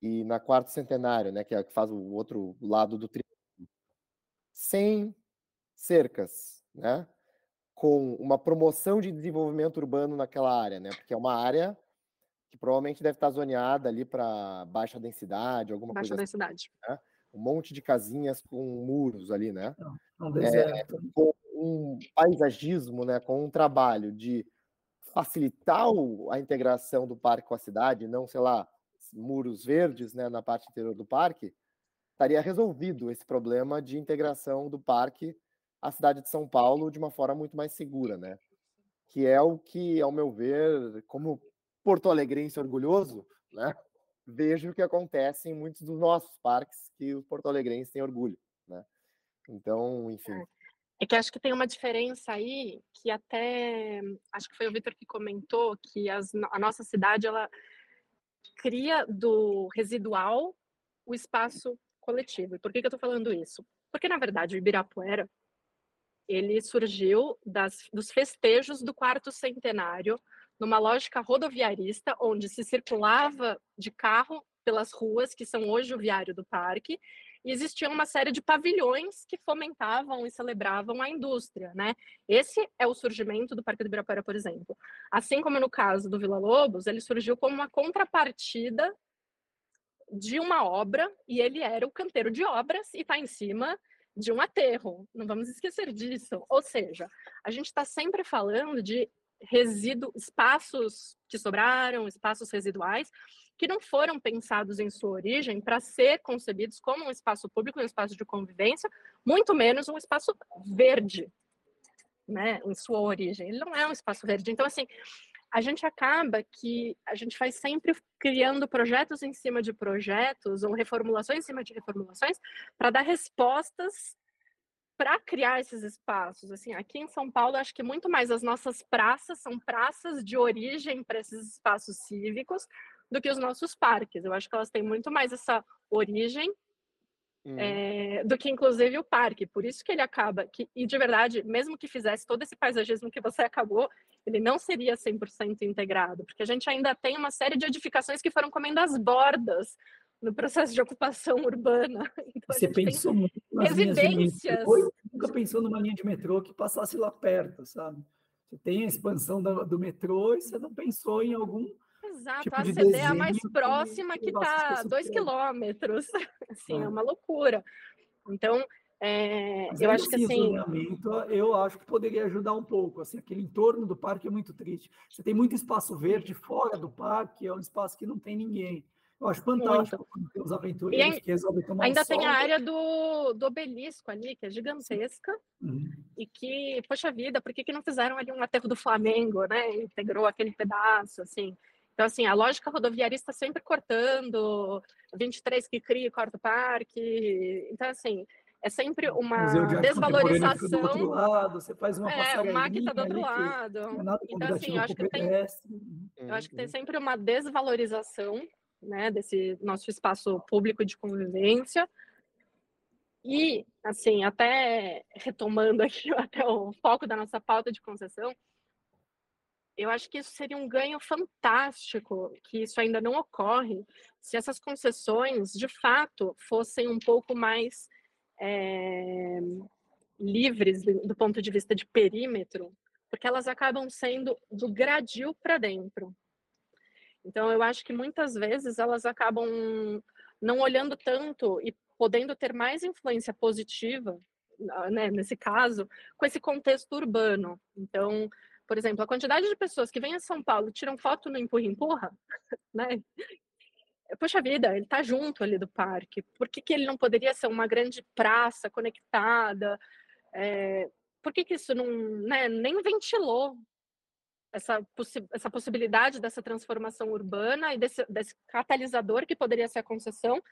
e na quarto centenário, né, que, é, que faz o outro lado do triângulo, sem cercas, né, com uma promoção de desenvolvimento urbano naquela área, né, porque é uma área que provavelmente deve estar zoneada ali para baixa densidade, alguma baixa coisa densidade. Assim, né? Um monte de casinhas com muros ali, né? Um. É, com um paisagismo, né, com um trabalho de facilitar a integração do parque com a cidade, não, sei lá, muros verdes, né, na parte interior do parque, estaria resolvido esse problema de integração do parque à cidade de São Paulo de uma forma muito mais segura, né? Que é o que, ao meu ver, como porto-alegrense orgulhoso, né? Vejo o que acontece em muitos dos nossos parques que os porto-alegrenses têm orgulho, né? Então, enfim. É. é que acho que tem uma diferença aí que até acho que foi o Vitor que comentou que as, a nossa cidade ela cria do residual o espaço coletivo. E por que, que eu estou falando isso? Porque na verdade o Ibirapuera ele surgiu das, dos festejos do quarto centenário numa lógica rodoviarista, onde se circulava de carro pelas ruas, que são hoje o viário do parque, e existia uma série de pavilhões que fomentavam e celebravam a indústria, né? Esse é o surgimento do Parque do Ibirapuera, por exemplo. Assim como no caso do Vila Lobos, ele surgiu como uma contrapartida de uma obra, e ele era o canteiro de obras e está em cima de um aterro. Não vamos esquecer disso. Ou seja, a gente está sempre falando de resíduos, espaços que sobraram, espaços residuais, que não foram pensados em sua origem para ser concebidos como um espaço público, um espaço de convivência, muito menos um espaço verde, né, em sua origem. Ele não é um espaço verde. Então, assim, a gente acaba que a gente faz sempre criando projetos em cima de projetos ou reformulações em cima de reformulações para dar respostas para criar esses espaços. Assim, aqui em São Paulo, acho que muito mais as nossas praças são praças de origem para esses espaços cívicos do que os nossos parques. Eu acho que elas têm muito mais essa origem hum. é, do que inclusive o parque. Por isso que ele acaba que e de verdade, mesmo que fizesse todo esse paisagismo que você acabou, ele não seria 100% integrado, porque a gente ainda tem uma série de edificações que foram comendo as bordas no processo de ocupação urbana. Então, você pensou muito nas residências. Metrô, nunca pensou numa linha de metrô que passasse lá perto, sabe? Você tem a expansão do, do metrô e você não pensou em algum Exato, tipo a CD é a mais próxima que está dois quilômetros. Assim, é. é uma loucura. Então, é, eu acho que assim. Eu acho que poderia ajudar um pouco. Assim, aquele entorno do parque é muito triste. Você tem muito espaço verde fora do parque, é um espaço que não tem ninguém. Eu acho fantástico tem os aventureiros que resolvem tomar Ainda tem a área do, do obelisco ali, que é gigantesca, uhum. e que, poxa vida, por que, que não fizeram ali um aterro do Flamengo, né? Integrou aquele pedaço, assim. Então, assim, a lógica rodoviarista sempre cortando, 23 que cria, corta o parque. Então, assim, é sempre uma de desvalorização. Do outro lado, você faz uma é, o MAC está do outro lado. É então, assim, eu acho, que tem, eu acho que tem sempre uma desvalorização né, desse nosso espaço público de convivência. E, assim, até retomando aqui até o foco da nossa pauta de concessão, eu acho que isso seria um ganho fantástico, que isso ainda não ocorre, se essas concessões, de fato, fossem um pouco mais é, livres do ponto de vista de perímetro, porque elas acabam sendo do gradil para dentro. Então, eu acho que muitas vezes elas acabam não olhando tanto e podendo ter mais influência positiva, né, nesse caso, com esse contexto urbano. Então, por exemplo, a quantidade de pessoas que vêm a São Paulo tiram foto no empurra-empurra, né? Poxa vida, ele está junto ali do parque. Por que, que ele não poderia ser uma grande praça conectada? É, por que, que isso não né, nem ventilou essa, possi essa possibilidade dessa transformação urbana e desse, desse catalisador que poderia ser a concessão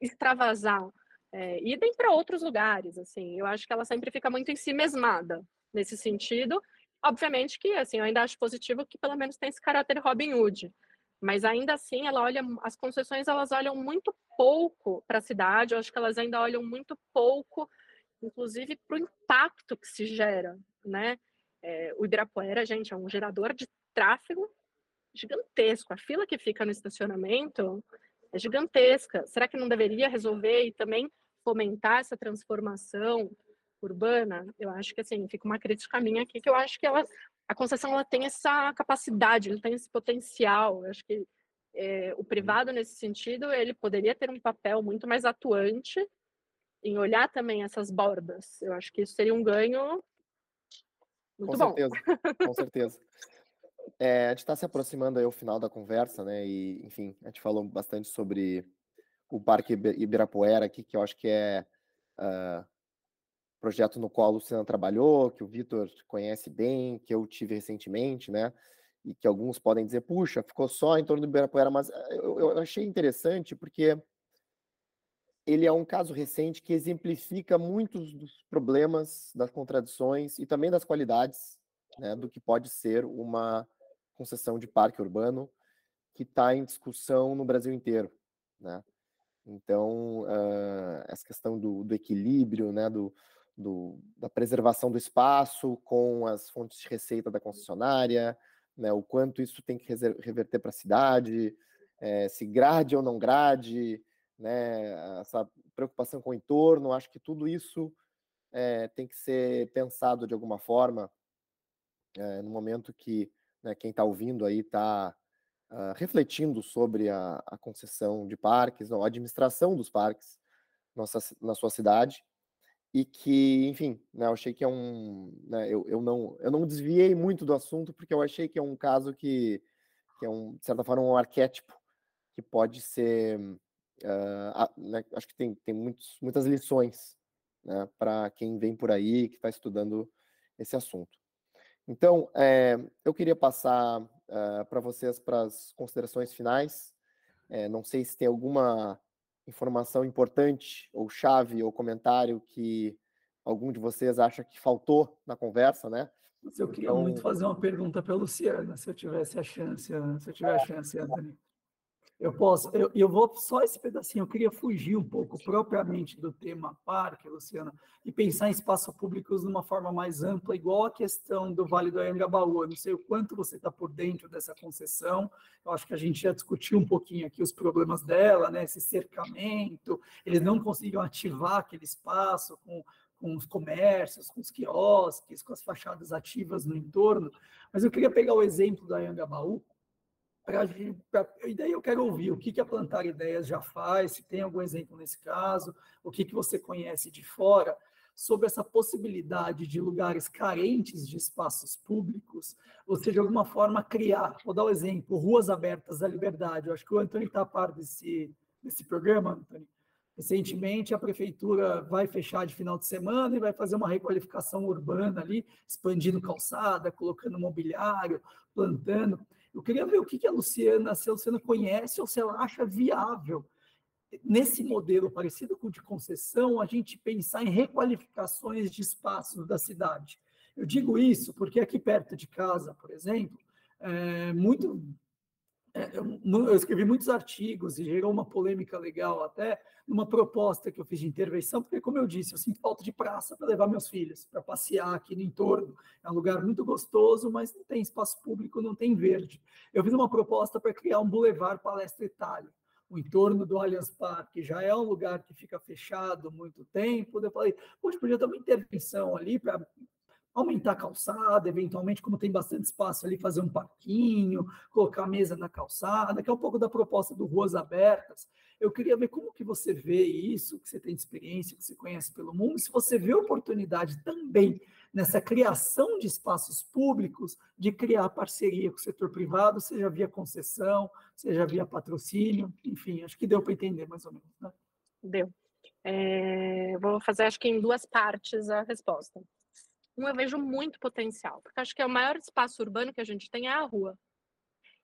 extravasar? É, idem para outros lugares, assim. Eu acho que ela sempre fica muito em si mesmada nesse sentido Obviamente que, assim, eu ainda acho positivo que pelo menos tem esse caráter Robin Hood, mas ainda assim ela olha, as concessões elas olham muito pouco para a cidade, eu acho que elas ainda olham muito pouco, inclusive para o impacto que se gera, né? É, o Ibirapuera, gente, é um gerador de tráfego gigantesco, a fila que fica no estacionamento é gigantesca. Será que não deveria resolver e também fomentar essa transformação urbana, eu acho que assim, fica uma crítica minha aqui, que eu acho que ela, a concessão ela tem essa capacidade, ele tem esse potencial. Eu acho que é, o privado, nesse sentido, ele poderia ter um papel muito mais atuante em olhar também essas bordas. Eu acho que isso seria um ganho muito com bom. Certeza, com certeza. É, a gente está se aproximando aí ao final da conversa, né? E, enfim, a gente falou bastante sobre o Parque Ibirapuera aqui, que eu acho que é uh, projeto no qual a Luciana trabalhou, que o Vitor conhece bem, que eu tive recentemente, né? E que alguns podem dizer, puxa, ficou só em torno do Ibirapuera, mas eh, eu, eu achei interessante porque ele é um caso recente que exemplifica muitos dos problemas, das contradições e também das qualidades né, do que pode ser uma concessão de parque urbano que está em discussão no Brasil inteiro. Né? Então, uh, essa questão do, do equilíbrio, né, do, do, da preservação do espaço com as fontes de receita da concessionária, né, o quanto isso tem que reverter para a cidade, é, se grade ou não grade, né, essa preocupação com o entorno, acho que tudo isso é, tem que ser pensado de alguma forma é, no momento que né, quem está ouvindo aí está uh, ah, refletindo sobre a, a, concessão de parques, não, a administração dos parques nossa, na sua cidade e que, enfim, né, eu achei que é um, né, eu, eu não, eu não desviei muito do assunto porque eu achei que é um caso que, que é um, de certa forma, um arquétipo que pode ser, uh, né, acho que tem, tem muitos, muitas lições, né, para quem vem por aí que está estudando esse assunto. Então, é, eu queria passar uh, eh, para vocês para as considerações finais. É, não sei se tem alguma informação importante, ou chave, ou comentário que algum de vocês acha que faltou na conversa, né? Eu queria então... muito fazer uma pergunta para a Luciana, se eu tivesse a chance, se eu tiver a chance, Anthony. Eu posso, eu, eu vou só esse pedacinho, eu queria fugir um pouco propriamente do tema parque, Luciana, e pensar em espaços públicos de uma forma mais ampla, igual a questão do Vale do Anhangabaú. Eu não sei o quanto você está por dentro dessa concessão, eu acho que a gente já discutiu um pouquinho aqui os problemas dela, né, esse cercamento, eles não conseguiam ativar aquele espaço com, com os comércios, com os quiosques, com as fachadas ativas no entorno, mas eu queria pegar o exemplo da Anhangabaú, Pra, pra, e daí eu quero ouvir o que, que a Plantar Ideias já faz, se tem algum exemplo nesse caso, o que, que você conhece de fora, sobre essa possibilidade de lugares carentes de espaços públicos, você de alguma forma criar, vou dar um exemplo, Ruas Abertas da Liberdade, eu acho que o Antônio está a par desse, desse programa, Antônio. Recentemente, a prefeitura vai fechar de final de semana e vai fazer uma requalificação urbana ali, expandindo calçada, colocando mobiliário, plantando. Eu queria ver o que, a Luciana, se a Luciana conhece ou se ela acha viável, nesse modelo parecido com o de concessão, a gente pensar em requalificações de espaços da cidade. Eu digo isso porque aqui perto de casa, por exemplo, é muito eu, escrevi muitos artigos e gerou uma polêmica legal até numa proposta que eu fiz de intervenção, porque, como eu disse, eu sinto falta de praça para levar meus filhos, para passear aqui no entorno. É um lugar muito gostoso, mas não tem espaço público, não tem verde. Eu fiz uma proposta para criar um Boulevard Palestra Itália. O entorno do Allianz Parque já é um lugar que fica fechado muito tempo. Eu falei, poxa, podia ter uma intervenção ali para aumentar a calçada, eventualmente, como tem bastante espaço ali, fazer um parquinho, colocar mesa na calçada, que é um pouco da proposta do Ruas Abertas. Eu queria ver como que você vê isso, que você tem experiência, que você conhece pelo mundo, se você vê oportunidade também nessa criação de espaços públicos, de criar parceria com o setor privado, seja via concessão, seja via patrocínio, enfim, acho que deu para entender mais ou menos. Né? Deu. É, vou fazer, acho que em duas partes a resposta. Eu vejo muito potencial, porque acho que é o maior espaço urbano que a gente tem é a rua.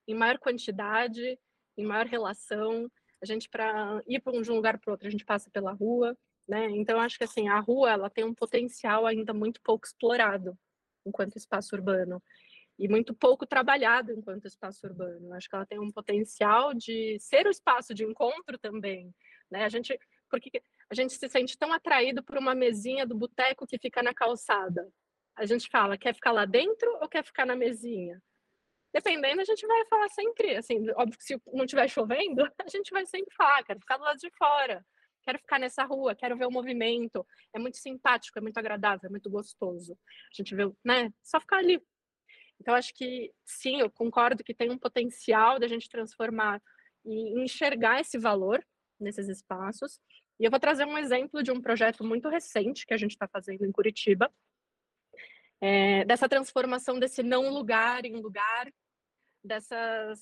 Em maior quantidade, em maior relação, a gente para ir de um lugar para outro, a gente passa pela rua, né? Então acho que assim, a rua ela tem um potencial ainda muito pouco explorado enquanto espaço urbano e muito pouco trabalhado enquanto espaço urbano. Acho que ela tem um potencial de ser o espaço de encontro também, né? A gente porque a gente se sente tão atraído por uma mesinha do boteco que fica na calçada, a gente fala, quer ficar lá dentro ou quer ficar na mesinha? Dependendo, a gente vai falar sempre, assim, óbvio que se não estiver chovendo, a gente vai sempre falar, quero ficar do lado de fora, quero ficar nessa rua, quero ver o movimento. É muito simpático, é muito agradável, é muito gostoso. A gente vê, né, só ficar ali. Então, acho que, sim, eu concordo que tem um potencial da gente transformar e enxergar esse valor nesses espaços. E eu vou trazer um exemplo de um projeto muito recente que a gente está fazendo em Curitiba, é, dessa transformação desse não lugar em lugar, dessas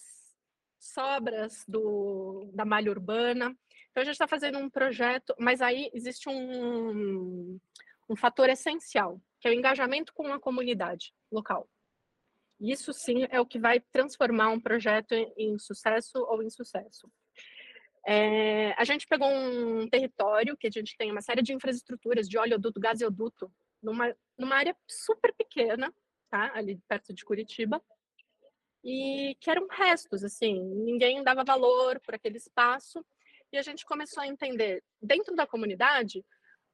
sobras do, da malha urbana. Então, a gente está fazendo um projeto, mas aí existe um, um fator essencial, que é o engajamento com a comunidade local. Isso sim é o que vai transformar um projeto em, sucesso ou insucesso. É, a gente pegou um território que a gente tem uma série de infraestruturas de oleoduto, gasoduto, numa, numa área super pequena, tá? Ali perto de Curitiba, e que eram restos, assim, ninguém dava valor por aquele espaço, e a gente começou a entender, dentro da comunidade,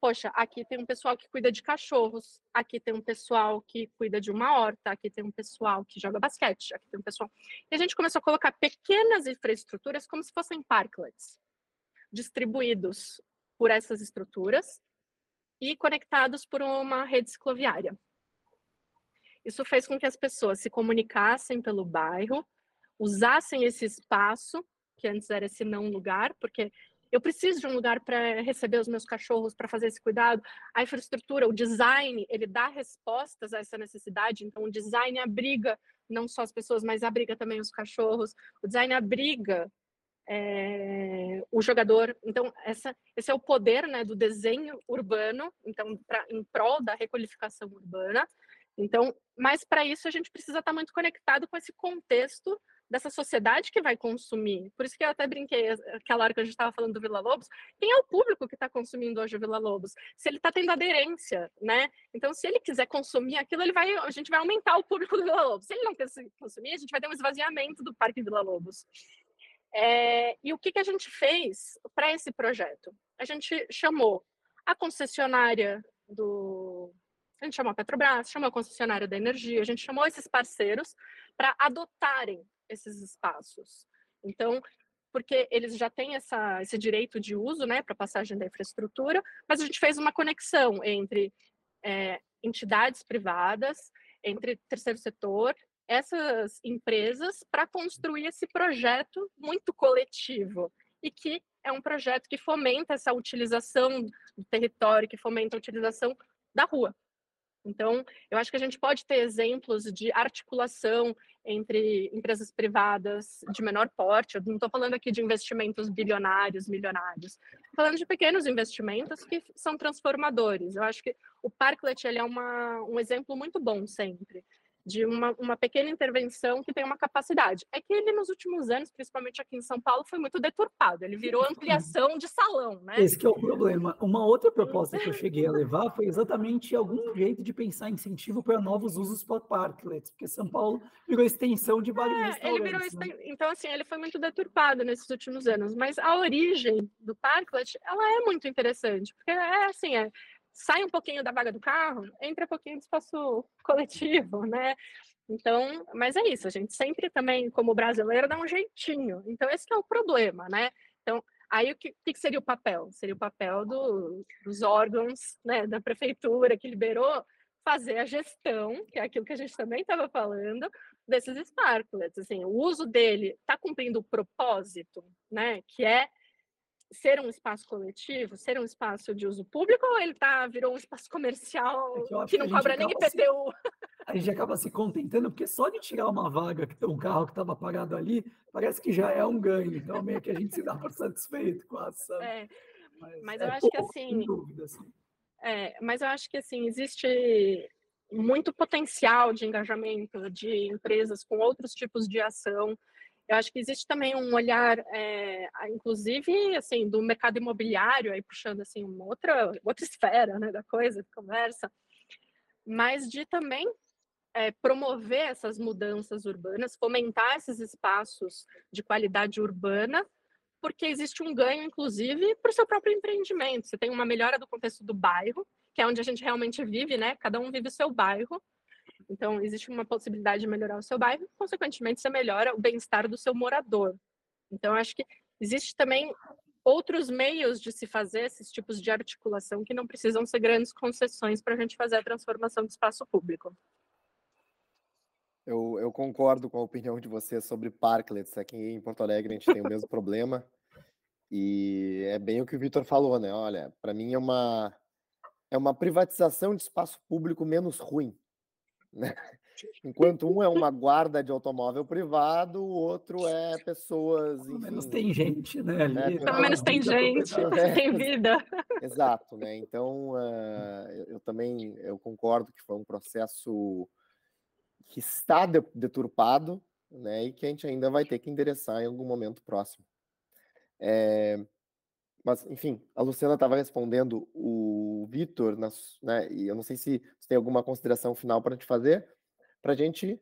poxa, aqui tem um pessoal que cuida de cachorros, aqui tem um pessoal que cuida de uma horta, aqui tem um pessoal que joga basquete, aqui tem um pessoal. E a gente começou a colocar pequenas infraestruturas como se fossem parklets, distribuídos por essas estruturas, e conectados por uma rede cicloviária. Isso fez com que as pessoas se comunicassem pelo bairro, usassem esse espaço, que antes era esse não lugar, porque eu preciso de um lugar para receber os meus cachorros, para fazer esse cuidado. A infraestrutura, o design, ele dá respostas a essa necessidade. Então, o design abriga não só as pessoas, mas abriga também os cachorros. O design abriga é, o jogador. Então, essa, esse é o poder né, do desenho urbano, então, pra, em prol da requalificação urbana. Então, mas para isso a gente precisa estar tá muito conectado com esse contexto dessa sociedade que vai consumir. Por isso que eu até brinquei aquela hora que a gente estava falando do Vila Lobos. Quem é o público que está consumindo hoje o Vila Lobos? Se ele está tendo aderência, né? Então, se ele quiser consumir aquilo, ele vai, a gente vai aumentar o público do Vila Lobos. Se ele não quiser consumir, a gente vai ter um esvaziamento do Parque Vila Lobos. É, e o que, que a gente fez para esse projeto? A gente chamou a concessionária do. A gente chamou a Petrobras, chamou a concessionária da energia, a gente chamou esses parceiros para adotarem esses espaços. Então, porque eles já têm essa, esse direito de uso né, para passagem da infraestrutura, mas a gente fez uma conexão entre é, entidades privadas, entre terceiro setor, essas empresas, para construir esse projeto muito coletivo e que é um projeto que fomenta essa utilização do território, que fomenta a utilização da rua, então, eu acho que a gente pode ter exemplos de articulação entre empresas privadas de menor porte. Eu não estou falando aqui de investimentos bilionários, milionários. Estou falando de pequenos investimentos que são transformadores. Eu acho que o Parklet ele é uma, um exemplo muito bom sempre de uma, uma pequena intervenção que tem uma capacidade. É que ele, nos últimos anos, principalmente aqui em São Paulo, foi muito deturpado. Ele virou ampliação de salão, né? Esse é o problema. Uma outra proposta que eu cheguei a levar foi exatamente algum jeito de pensar incentivo para novos usos para parklets, porque São Paulo virou extensão de vários é, ele virou né? Então, assim, ele foi muito deturpado nesses últimos anos, mas a origem do parklet, ela é muito interessante, porque é assim, é sai um pouquinho da vaga do carro, entra um pouquinho do espaço coletivo, né? Então, mas é isso, a gente sempre também, como brasileiro, dá um jeitinho. Então, esse é o problema, né? Então, aí o que, que seria o papel? Seria o papel do, dos órgãos né, da prefeitura que liberou fazer a gestão, que é aquilo que a gente também estava falando, desses sparklets. Assim, o uso dele está cumprindo o propósito, né? Que é ser um espaço coletivo, ser um espaço de uso público, ou ele tá, virou um espaço comercial é que, que não cobra nem IPTU? Se, a gente acaba se contentando, porque só de tirar uma vaga, um carro que estava parado ali, parece que já é um ganho. Então, meio que a gente se dá por satisfeito com a ação. É, mas, mas é eu acho que assim, dúvida, assim. É, mas eu acho que assim, existe muito potencial de engajamento de empresas com outros tipos de ação. Eu acho que existe também um olhar, é, inclusive, assim, do mercado imobiliário, aí puxando assim uma outra outra esfera, né, da coisa, de conversa, mas de também é, promover essas mudanças urbanas, fomentar esses espaços de qualidade urbana, porque existe um ganho, inclusive, para o seu próprio empreendimento. Você tem uma melhora do contexto do bairro, que é onde a gente realmente vive, né? Cada um vive o seu bairro, então, existe uma possibilidade de melhorar o seu bairro, consequentemente, você melhora o bem-estar do seu morador. Então, acho que existe também outros meios de se fazer esses tipos de articulação que não precisam ser grandes concessões para a gente fazer a transformação do espaço público. Eu, eu, concordo com a opinião de você sobre parklets. Aqui em Porto Alegre a gente tem o mesmo problema. E é bem o que o Vitor falou, né? Olha, para mim é uma, é uma privatização de espaço público menos ruim. Né? Enquanto um é uma guarda de automóvel privado, o outro é pessoas. Pelo menos tem gente, né? Ali, Pelo menos tem gente, é, tem vida. Exato, né? Então uh, eu, eu, também eu concordo que foi um processo que está deturpado, né? E que a gente ainda vai ter que endereçar em algum momento próximo. É, mas, enfim, a Luciana estava respondendo o Vitor, né, e eu não sei se tem alguma consideração final para te fazer, para a gente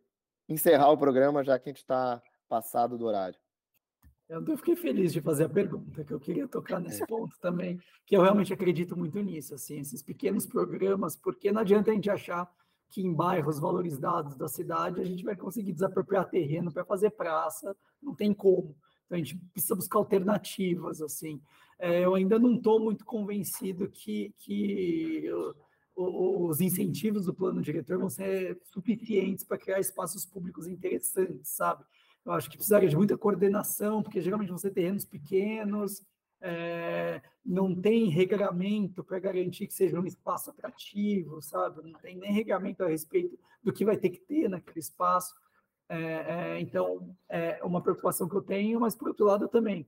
encerrar o programa, já que a gente está passado do horário. Eu fiquei feliz de fazer a pergunta, que eu queria tocar nesse é. ponto também, que eu realmente acredito muito nisso, assim, esses pequenos programas, porque não adianta a gente achar que em bairros valorizados da cidade a gente vai conseguir desapropriar terreno para fazer praça, não tem como. Então a gente precisa buscar alternativas, assim. É, eu ainda não estou muito convencido que, que os incentivos do plano diretor vão ser suficientes para criar espaços públicos interessantes, sabe? Eu acho que precisaria de muita coordenação, porque geralmente vão ser terrenos pequenos, é, não tem regramento para garantir que seja um espaço atrativo, sabe? Não tem nem regramento a respeito do que vai ter que ter naquele espaço. É, é, então, é uma preocupação que eu tenho, mas por outro lado também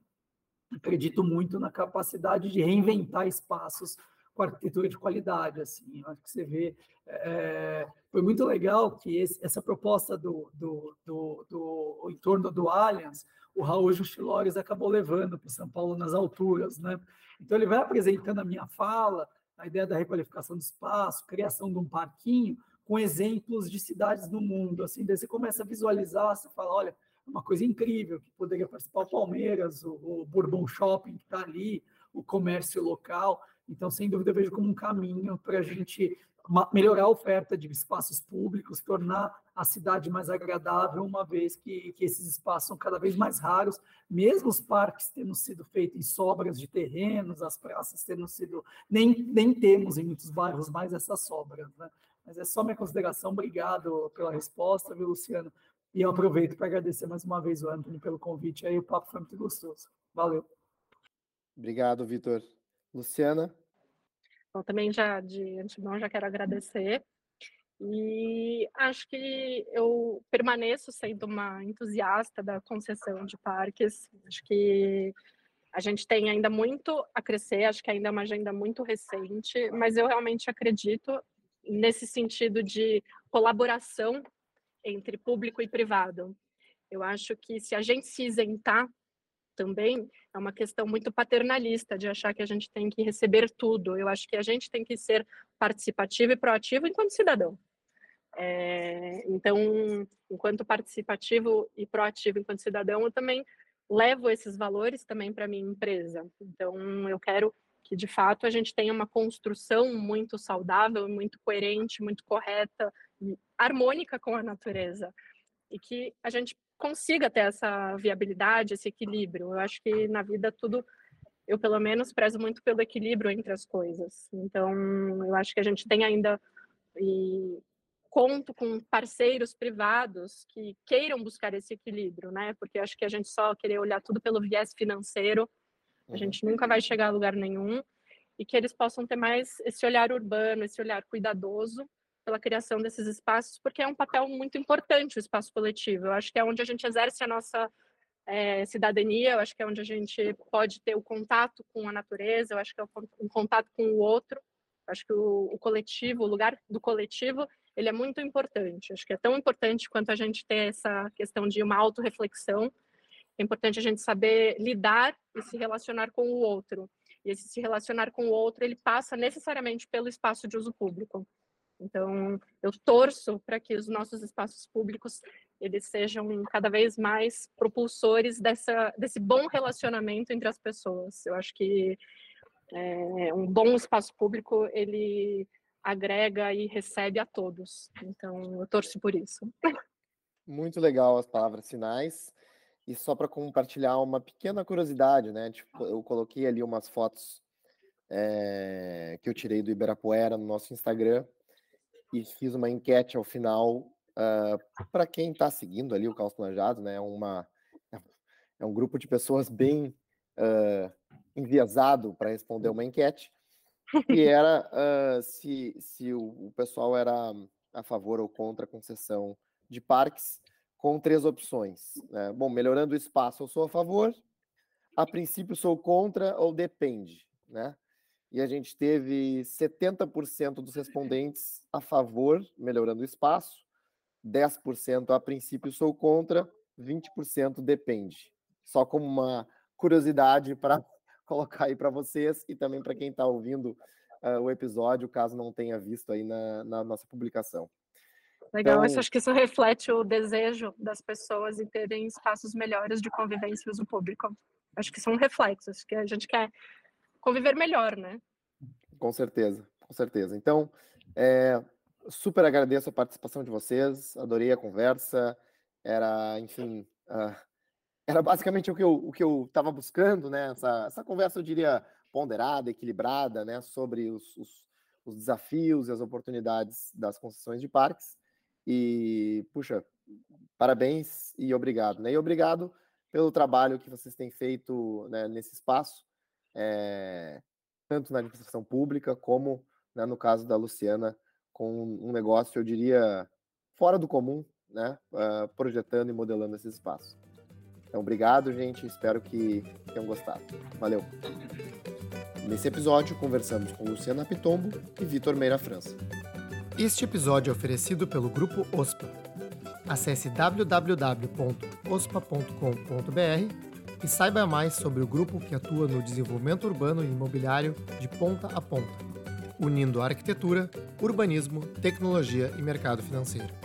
acredito muito na capacidade de reinventar espaços com arquitetura de qualidade, assim, acho que você vê, é, foi muito legal que esse, essa proposta do, do, do, do, em torno do Allianz, o Raul Justilores acabou levando para São Paulo nas alturas, né? Então ele vai apresentando a minha fala, a ideia da requalificação do espaço, criação de um parquinho, com exemplos de cidades do mundo, assim, daí você começa a visualizar, você fala, olha, uma coisa incrível, que poderia participar o Palmeiras, o, o Bourbon Shopping que está ali, o comércio local. Então, sem dúvida, eu vejo como um caminho para a gente melhorar a oferta de espaços públicos, tornar a cidade mais agradável, uma vez que, que esses espaços são cada vez mais raros, mesmo os parques tendo sido feitos em sobras de terrenos, as praças tendo sido. Nem, nem temos em muitos bairros mais essas sobras. Né? Mas é só minha consideração. Obrigado pela resposta, viu, Luciano? E eu aproveito para agradecer mais uma vez o Anthony pelo convite aí, o papo foi muito gostoso. Valeu. Obrigado, Vitor. Luciana? Bom, também já de antemão já quero agradecer. E acho que eu permaneço sendo uma entusiasta da concessão de parques. Acho que a gente tem ainda muito a crescer, acho que ainda é uma agenda muito recente, mas eu realmente acredito nesse sentido de colaboração entre público e privado. Eu acho que se a gente se isentar também, é uma questão muito paternalista de achar que a gente tem que receber tudo. Eu acho que a gente tem que ser participativo e proativo enquanto cidadão. É, então, enquanto participativo e proativo enquanto cidadão, eu também levo esses valores também para minha empresa. Então, eu quero que de fato a gente tenha uma construção muito saudável, muito coerente, muito correta, harmônica com a natureza e que a gente consiga ter essa viabilidade, esse equilíbrio. Eu acho que na vida tudo, eu pelo menos prezo muito pelo equilíbrio entre as coisas. Então, eu acho que a gente tem ainda e conto com parceiros privados que queiram buscar esse equilíbrio, né? Porque acho que a gente só querer olhar tudo pelo viés financeiro, a uhum. gente nunca vai chegar a lugar nenhum e que eles possam ter mais esse olhar urbano, esse olhar cuidadoso pela criação desses espaços, porque é um papel muito importante o espaço coletivo. Eu acho que é onde a gente exerce a nossa é, cidadania, eu acho que é onde a gente pode ter o contato com a natureza, eu acho que é um contato com o outro. Eu acho que o, o coletivo, o lugar do coletivo, ele é muito importante. Eu acho que é tão importante quanto a gente ter essa questão de uma autorreflexão. É importante a gente saber lidar e se relacionar com o outro. E esse se relacionar com o outro, ele passa necessariamente pelo espaço de uso público. Então, eu torço para que os nossos espaços públicos eles sejam cada vez mais propulsores dessa, desse bom relacionamento entre as pessoas. Eu acho que é, um bom espaço público ele agrega e recebe a todos. Então, eu torço por isso. Muito legal as palavras finais. E só para compartilhar uma pequena curiosidade, né? Tipo, eu coloquei ali umas fotos é, que eu tirei do Ibirapuera no nosso Instagram e fiz uma enquete ao final uh, ah, para quem está seguindo ali o Caos Planejado, né? Uma, é um grupo de pessoas bem uh, enviesado para responder uma enquete, e era uh, se, se o, o, pessoal era a favor ou contra a concessão de parques, com três opções. Né? Bom, melhorando o espaço, eu sou a favor, a princípio sou contra ou depende, né? e a gente teve 70% dos respondentes a favor, melhorando o espaço, 10% a princípio sou contra, 20% depende. Só como uma curiosidade para colocar aí para vocês e também para quem está ouvindo uh, o episódio, caso não tenha visto aí na, na nossa publicação. Legal, então, acho que isso reflete o desejo das pessoas em terem espaços melhores de convivência e uso público. Acho que são reflexos que a gente quer conviver melhor, né? Com certeza, com certeza. Então, é, super agradeço a participação de vocês, adorei a conversa. Era, enfim, uh, era basicamente o que eu o que eu estava buscando, né? Essa, essa conversa, eu diria, ponderada, equilibrada, né? Sobre os, os, os desafios e as oportunidades das concessões de parques. E, puxa, parabéns e obrigado, né? E obrigado pelo trabalho que vocês têm feito né, nesse espaço. É, tanto na administração pública como, né, no caso da Luciana, com um negócio, eu diria, fora do comum, né, uh, projetando e modelando esse espaço. Então, obrigado, gente. Espero que tenham gostado. Valeu. Nesse episódio, conversamos com Luciana Pitombo e Vitor Meira França. Este episódio é oferecido pelo Grupo OSPA. Acesse www.ospa.com.br e saiba mais sobre o grupo que atua no desenvolvimento urbano e imobiliário de ponta a ponta, unindo arquitetura, urbanismo, tecnologia e mercado financeiro.